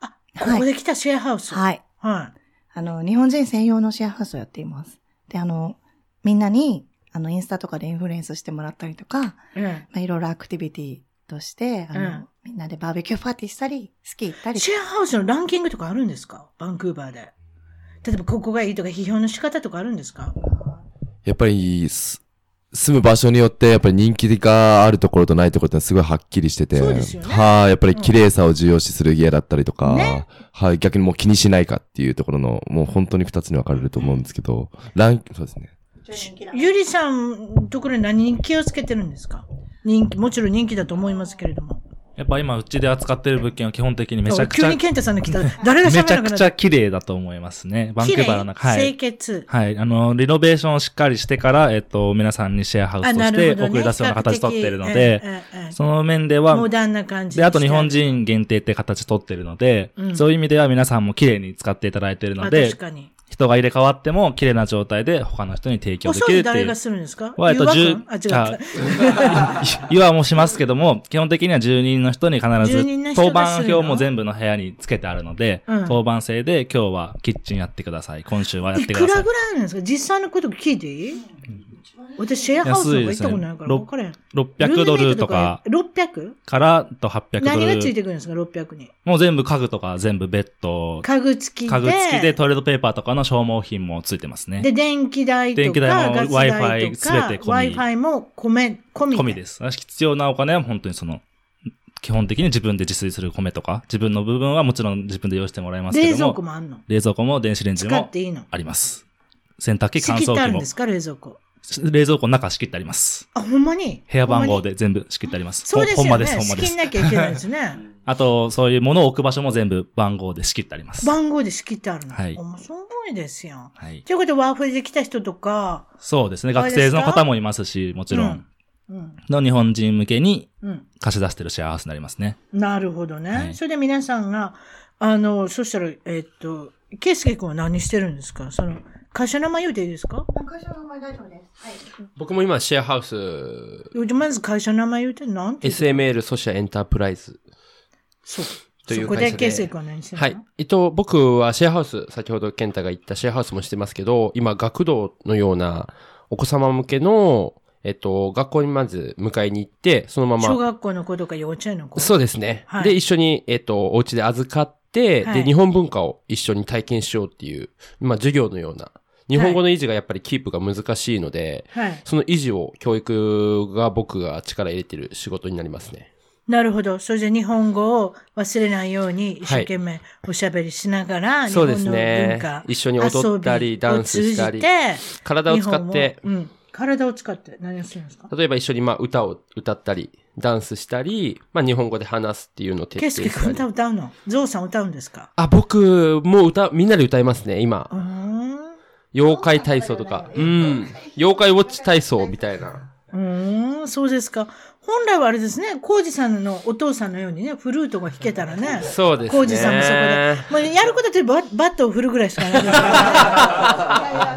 あ、ここで来たシェアハウス。い。はい。はあの、日本人専用のシェアハウスをやっています。で、あの、みんなに、あの、インスタとかでインフルエンスしてもらったりとか、まい。えあ、いろいろアクティビティとして、あの、うんみんなでバーベキューパーティーしたり、スキー行ったえ。り。シェアハウスのランキングとかあるんですか？バンクーバーで。例えば、ここがいいとか、批評の仕方とかあるんですか？やっぱり、す住む場所によって、やっぱり人気があるところとないところってすごいはっきりしてて。そうですよねはい、やっぱり綺麗さを重要視する家だったりとか、ねはい、逆にもう気にしないかっていうところの、もう本当に二つに分かれると思うんですけど、ラン、そうですね。ゆりさんのところに何に気をつけてるんですか？人気、もちろん人気だと思いますけれども。やっぱ今うちで扱ってる物件は基本的にめちゃくちゃ、急にケンタさんの来たら、誰がめちゃくちゃ綺麗だと思いますね。バンクーバーの中。は清い。潔。はい。あの、リノベーションをしっかりしてから、えっと、皆さんにシェアハウスあ、として。送り出すような形取ってるので、その面ではモ、ダンな感じで、あと日本人人限定って形取ってるので、うんそういう意味では皆さんも綺麗に使っていただいているので確、かに。人が入れ替わっても綺麗な状態で他の人に提供できるっていう除誰が。するんですか？は、えっと、ゆう10わくんあ、違った。岩 もしますけども、基本的には住人の人に必ず当番表も全部の部屋につけてあるので、うん当番制で今日はキッチンやってください。今週はやっいてくださいくらぐ。らいなんですか？実際のこと聞いていい？私、シェアハウスとか行ったことないから分からへん。600ドルとか 600? からと800ドル。何がついてくるんですか ?600 に。もう全部家具とか全部ベッド、家具付きで。家具付きでトイレットペーパーとかの消耗品もついてますね。で、電気代とか、電気代も Wi-Fi か、全て込み Wi-Fi も込め、込み。込みです。必要なお金は本当にその、基本的に自分で自炊する米とか、自分の部分はもちろん自分で用意してもらいますけども。冷蔵庫もあんの？冷蔵庫も電子レンジも使っていいの？あります。洗濯機、乾燥機もあるんですか？冷蔵庫。冷蔵庫の中仕切ってあります。あ、ほんまに？部屋番号で。で全部仕切ってあります。そうですよね。ほんまです、ほんまです仕切ん。なきゃいけないですね。あと、そういうものを置く場所も全部番号で仕切ってあります。番号で仕切ってあるの？はいおもすごいですよ。はい。ということで、ワーフルで来た人とか、そうですね。学生の方もいますし、もちろん、うん。の日本人向けにうん。貸し出してるシェアハウスになりますね。なるほどね。はいそれで皆さんが、あの、そしたら、えっと、ケイスケ君は何してるんですか？その、会社名前言うていいですか？会社の名前大丈夫です。はい。僕も今シェアハウス、まず会社名前言うて、なんて SML ソシャエンタープライズそう。というそこで、会社で。ケイスケ君は何してるの？はい。えっと、僕はシェアハウス、先ほど健太が言ったシェアハウスもしてますけど、今、学童のようなお子様向けの、えっと、学校にまず迎えに行って、そのまま。小学校の子とか幼稚園の子？そうですね。はいで、一緒に、えっと、お家で預かって、はいで、日本文化を一緒に体験しようっていう、まあ、授業のような。日本語の維持がやっぱりキープが難しいので、はい。その維持を教育が僕が力入れてる仕事になりますね。なるほど。それで日本語を忘れないように一生懸命おしゃべりしながら、日そうです本のね文化、一緒に踊ったりダンスしたり体を使ってうん。体を使って何をするんですか？例えば一緒にまあ歌を歌ったり、ダンスしたり、まあ日本語で話すっていうのを徹ケイスケ君底したり。歌歌うの？ゾウさん歌うんですか？あ、僕も歌、みんなで歌いますね、今。妖怪体操とか。うん。妖怪ウォッチ体操みたいな。うーん、そうですか。本来はあれですね、コウジさんのお父さんのようにね、フルートが弾けたらね。そうですね。コウジさんもそこで。もうやることってババットを振るぐらいしかないですか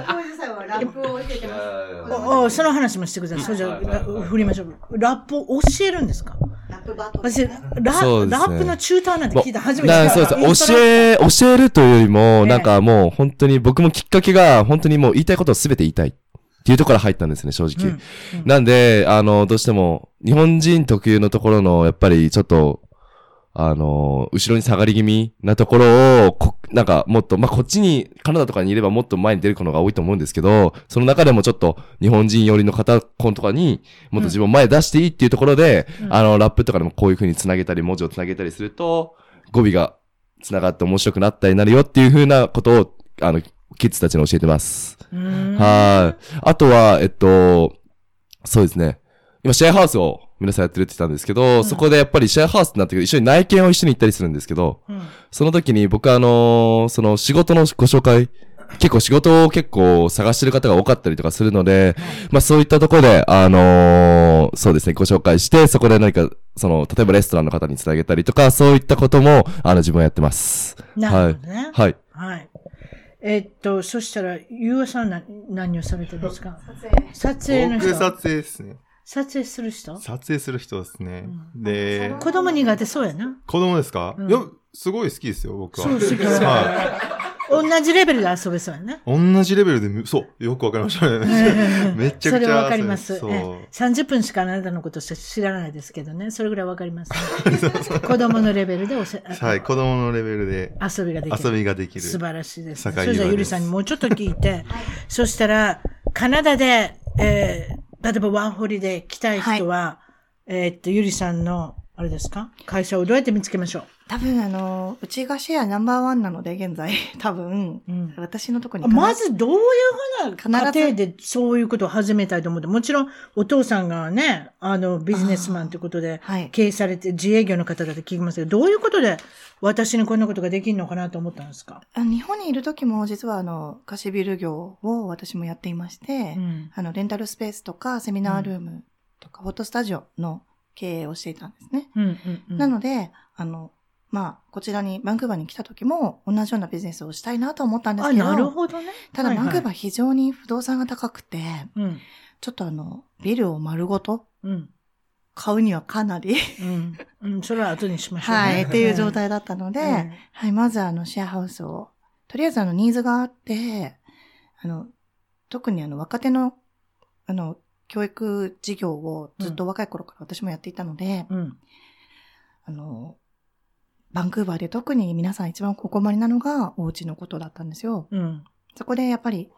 らね。ラップを教えてます。その話もしてください。そうじゃあ、振りましょう。ラップを教えるんですか？ラップバトル。私、ラップのチューターなんて聞いた初めてそうです。教え、教えるというよりも、なんかもう本当に僕もきっかけが本当にもう言いたいことを全て言いたいっていうところから入ったんですね、正直。うんなんで、あの、どうしても日本人特有のところの、やっぱりちょっと、あの、後ろに下がり気味なところを、こなんかもっと、まあ、こっちに、カナダとかにいればもっと前に出るのが多いと思うんですけど、その中でもちょっと日本人寄りの方、コンとかに、もっと自分を前に出していいっていうところで、うんあの、ラップとかでもこういう風に繋げたり、文字を繋げたりすると、語尾が繋がって面白くなったりなるよっていう風なことを、あの、キッズたちに教えてます。はい。あとは、えっと、そうですね。今、シェアハウスを皆さんやってるって言ったんですけど、んそこでやっぱりシェアハウスになってくる一緒に内見を一緒に行ったりするんですけど、うんその時に僕はあのーその仕事のご紹介、結構仕事を結構探してる方が多かったりとかするので、まあそういったところで、あのーそうですね、ご紹介して、そこで何か、その、例えばレストランの方につなげたりとか、そういったことも、あの、自分はやってます。なるほどね。はい。はい。えっと、そしたら、ゆうあさんは何をされてるんですか？撮影。撮影の人。僕撮影ですね。撮影する人？撮影する人ですね。で、子供苦手そうやな。子供ですか、うんいや、すごい好きですよ、僕は。そう好きは同じレベルで遊べそうやな。い。同じレベルでむ、そう、よくわかりましたね。めちゃくちゃ。それはわかります。そう。ええ30分しかあなたのこと知らないですけどね。それぐらいわかります、ね。子供のレベルでおせ、はい、子供のレベルで遊びができる。遊びができる。素晴らしいです、ね。それじゃあ、ゆりさんにもうちょっと聞いて、そしたら、カナダで、えー例えばワンホリで来たい人は、えーっと、ゆりさんの、あれですか？会社をどうやって見つけましょう？多分あの、うちがシェアナンバーワンなので、現在、多分、うん私のところにまずどういうふうな家庭でそういうことを始めたいと思って、もちろんお父さんがね、あの、ビジネスマンということで、はい。経営されて、自営業の方だって聞きますけど、どういうことで私にこんなことができるのかなと思ったんですか？あ日本にいる時も、実はあの、貸しビル業を私もやっていまして、うん。あの、レンタルスペースとか、セミナールームとか、フォトスタジオの経営をしていたんですね。うんうんうん。なので、あの、まあ、こちらに、バンクーバーに来た時も、同じようなビジネスをしたいなと思ったんですあ、けど、なるほどね。ただ、バンクーバー非常に不動産が高くて、うん。ちょっとあの、ビルを丸ごとうん。買うにはかなり、うん。うん。それは後にしましょうね。はい、っていう状態だったので、うんはい、まずあの、シェアハウスを、とりあえずあの、ニーズがあって、あの、特にあの、若手の、あの、教育事業をずっと若い頃から私もやっていたので、うん。あの、バンクーバーで特に皆さん一番お困りなのがお家のことだったんですよ。うん。そこでやっぱり、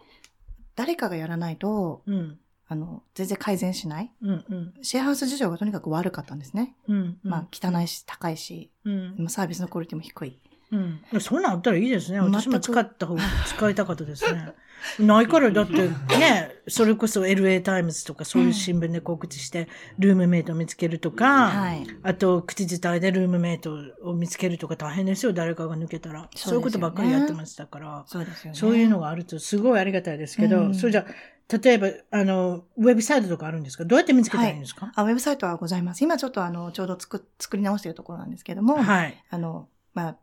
誰かがやらないと、うん。あの、全然改善しない。うん。うん。シェアハウス事情がとにかく悪かったんですね。うん。まあ、汚いし、高いし、うん。まあサービスのクオリティも低い。うん。そんなんあったらいいですね。私も使った方が、使いたかったですね。ないから、だって ね、それこそ LA タイムズとかそういう新聞で告知して、ルームメイトを見つけるとか、はい。あと、口伝えでルームメイトを見つけるとか大変ですよ、誰かが抜けたら。そういうことばっかりやってましたから。そうね。そういうのがあるとすごいありがたいですけど、うんそれじゃあ、例えば、あの、ウェブサイトとかあるんですか？どうやって見つけたらいいんですか？あ、ウェブサイトはございます。今ちょっとあの、ちょうど作、作り直しているところなんですけども、はい。あの、まあ、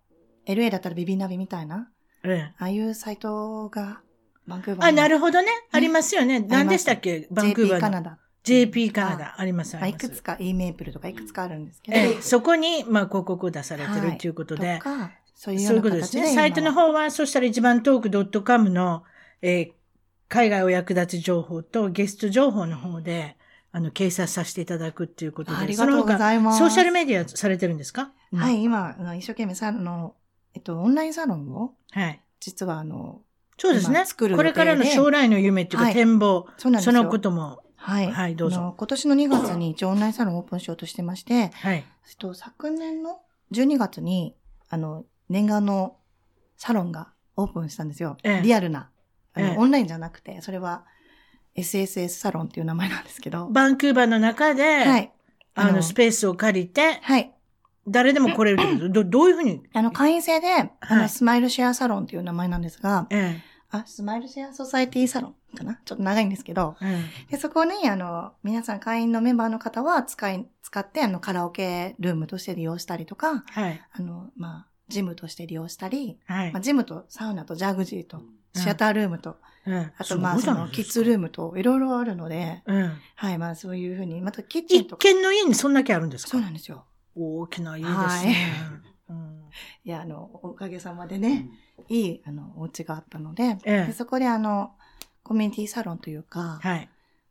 LA だったらビビナビみたいな、ええああいうサイトが、バンクーバーあ、なるほほどね。ありますよね。何でしたっけ？バンクー JP バーの。カナダ。JP カナダ。あります、あまあ、ります。いくつか E メープルとかいくつかあるんですけど、ええ、そこに、まあ、広告を出されてるはいということでそういうことですね。サイトの方は、そしたら一番トーク .com の、えー海外お役立ち情報とゲスト情報の方で、あの、掲載させていただくっていうことで。ありがとうございますソーシャルメディアされてるんですか？は。い、今、一生懸命さ、あの、えっと、オンラインサロンを、はい。実はあの、そうですね今。作るこれからの将来の夢っていうかはい展望、そうなんですよ。そのことも、はい。はいどうぞあの今年の2月に一応オンラインサロンをオープンしようとしてまして、はい。えっと、昨年の12月に、あの、念願のサロンがオープンしたんですよ。ええリアルな。あの、ええオンラインじゃなくて、それは SSS サロンっていう名前なんですけど。バンクーバーの中で、はい。あの、スペースを借りて、はい。誰でも来れるってこと？ど、どういうふうに、あの、会員制で、あの、はいスマイルシェアサロンっていう名前なんですが、えあ、スマイルシェアソサエティサロンかな？ちょっと長いんですけど、え、え。で、そこに、あの、皆さん会員のメンバーの方は使い、使って、あの、カラオケルームとして利用したりとか、え、はい。あの、まあ、ジムとして利用したり、はい。まあ、。ジムとサウナとジャグジーと、シアタールームと、ええあとまあ、その、キッズルームと、いろいろあるので、えはい、まあ、そういうふうに、またキッえチンとか、一軒の家にそんだけあるんですか？そうなんですよ。大きな家ですね。うんいや、あの、おかげさまでね、いい、あの、お家があったので、ええでそこであの、コミュニティサロンというか、はい。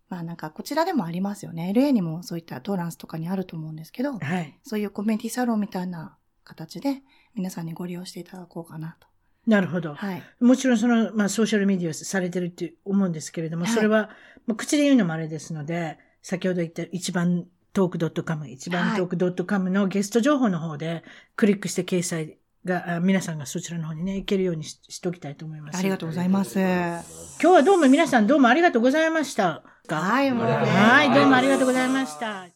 まあなんかこちらでもありますよね。LA にもそういったトーランスとかにあると思うんですけど、はい。そういうコミュニティサロンみたいな形で皆さんにご利用していただこうかなと。なるほど。はい。もちろんその、まあ、ソーシャルメディアされてるって思うんですけれども、はいそれは、まあ、口で言うのもあれですので、先ほど言った一番トーク .com、一番トーク .com のゲスト情報の方で、クリックして掲載が、あ皆さんがそちらの方にね、行けるようにししておきたいと思います。ありがとうございます。今日はどうも皆さんどうもありがとうございました。はい、もうねはい、どうもありがとうございました。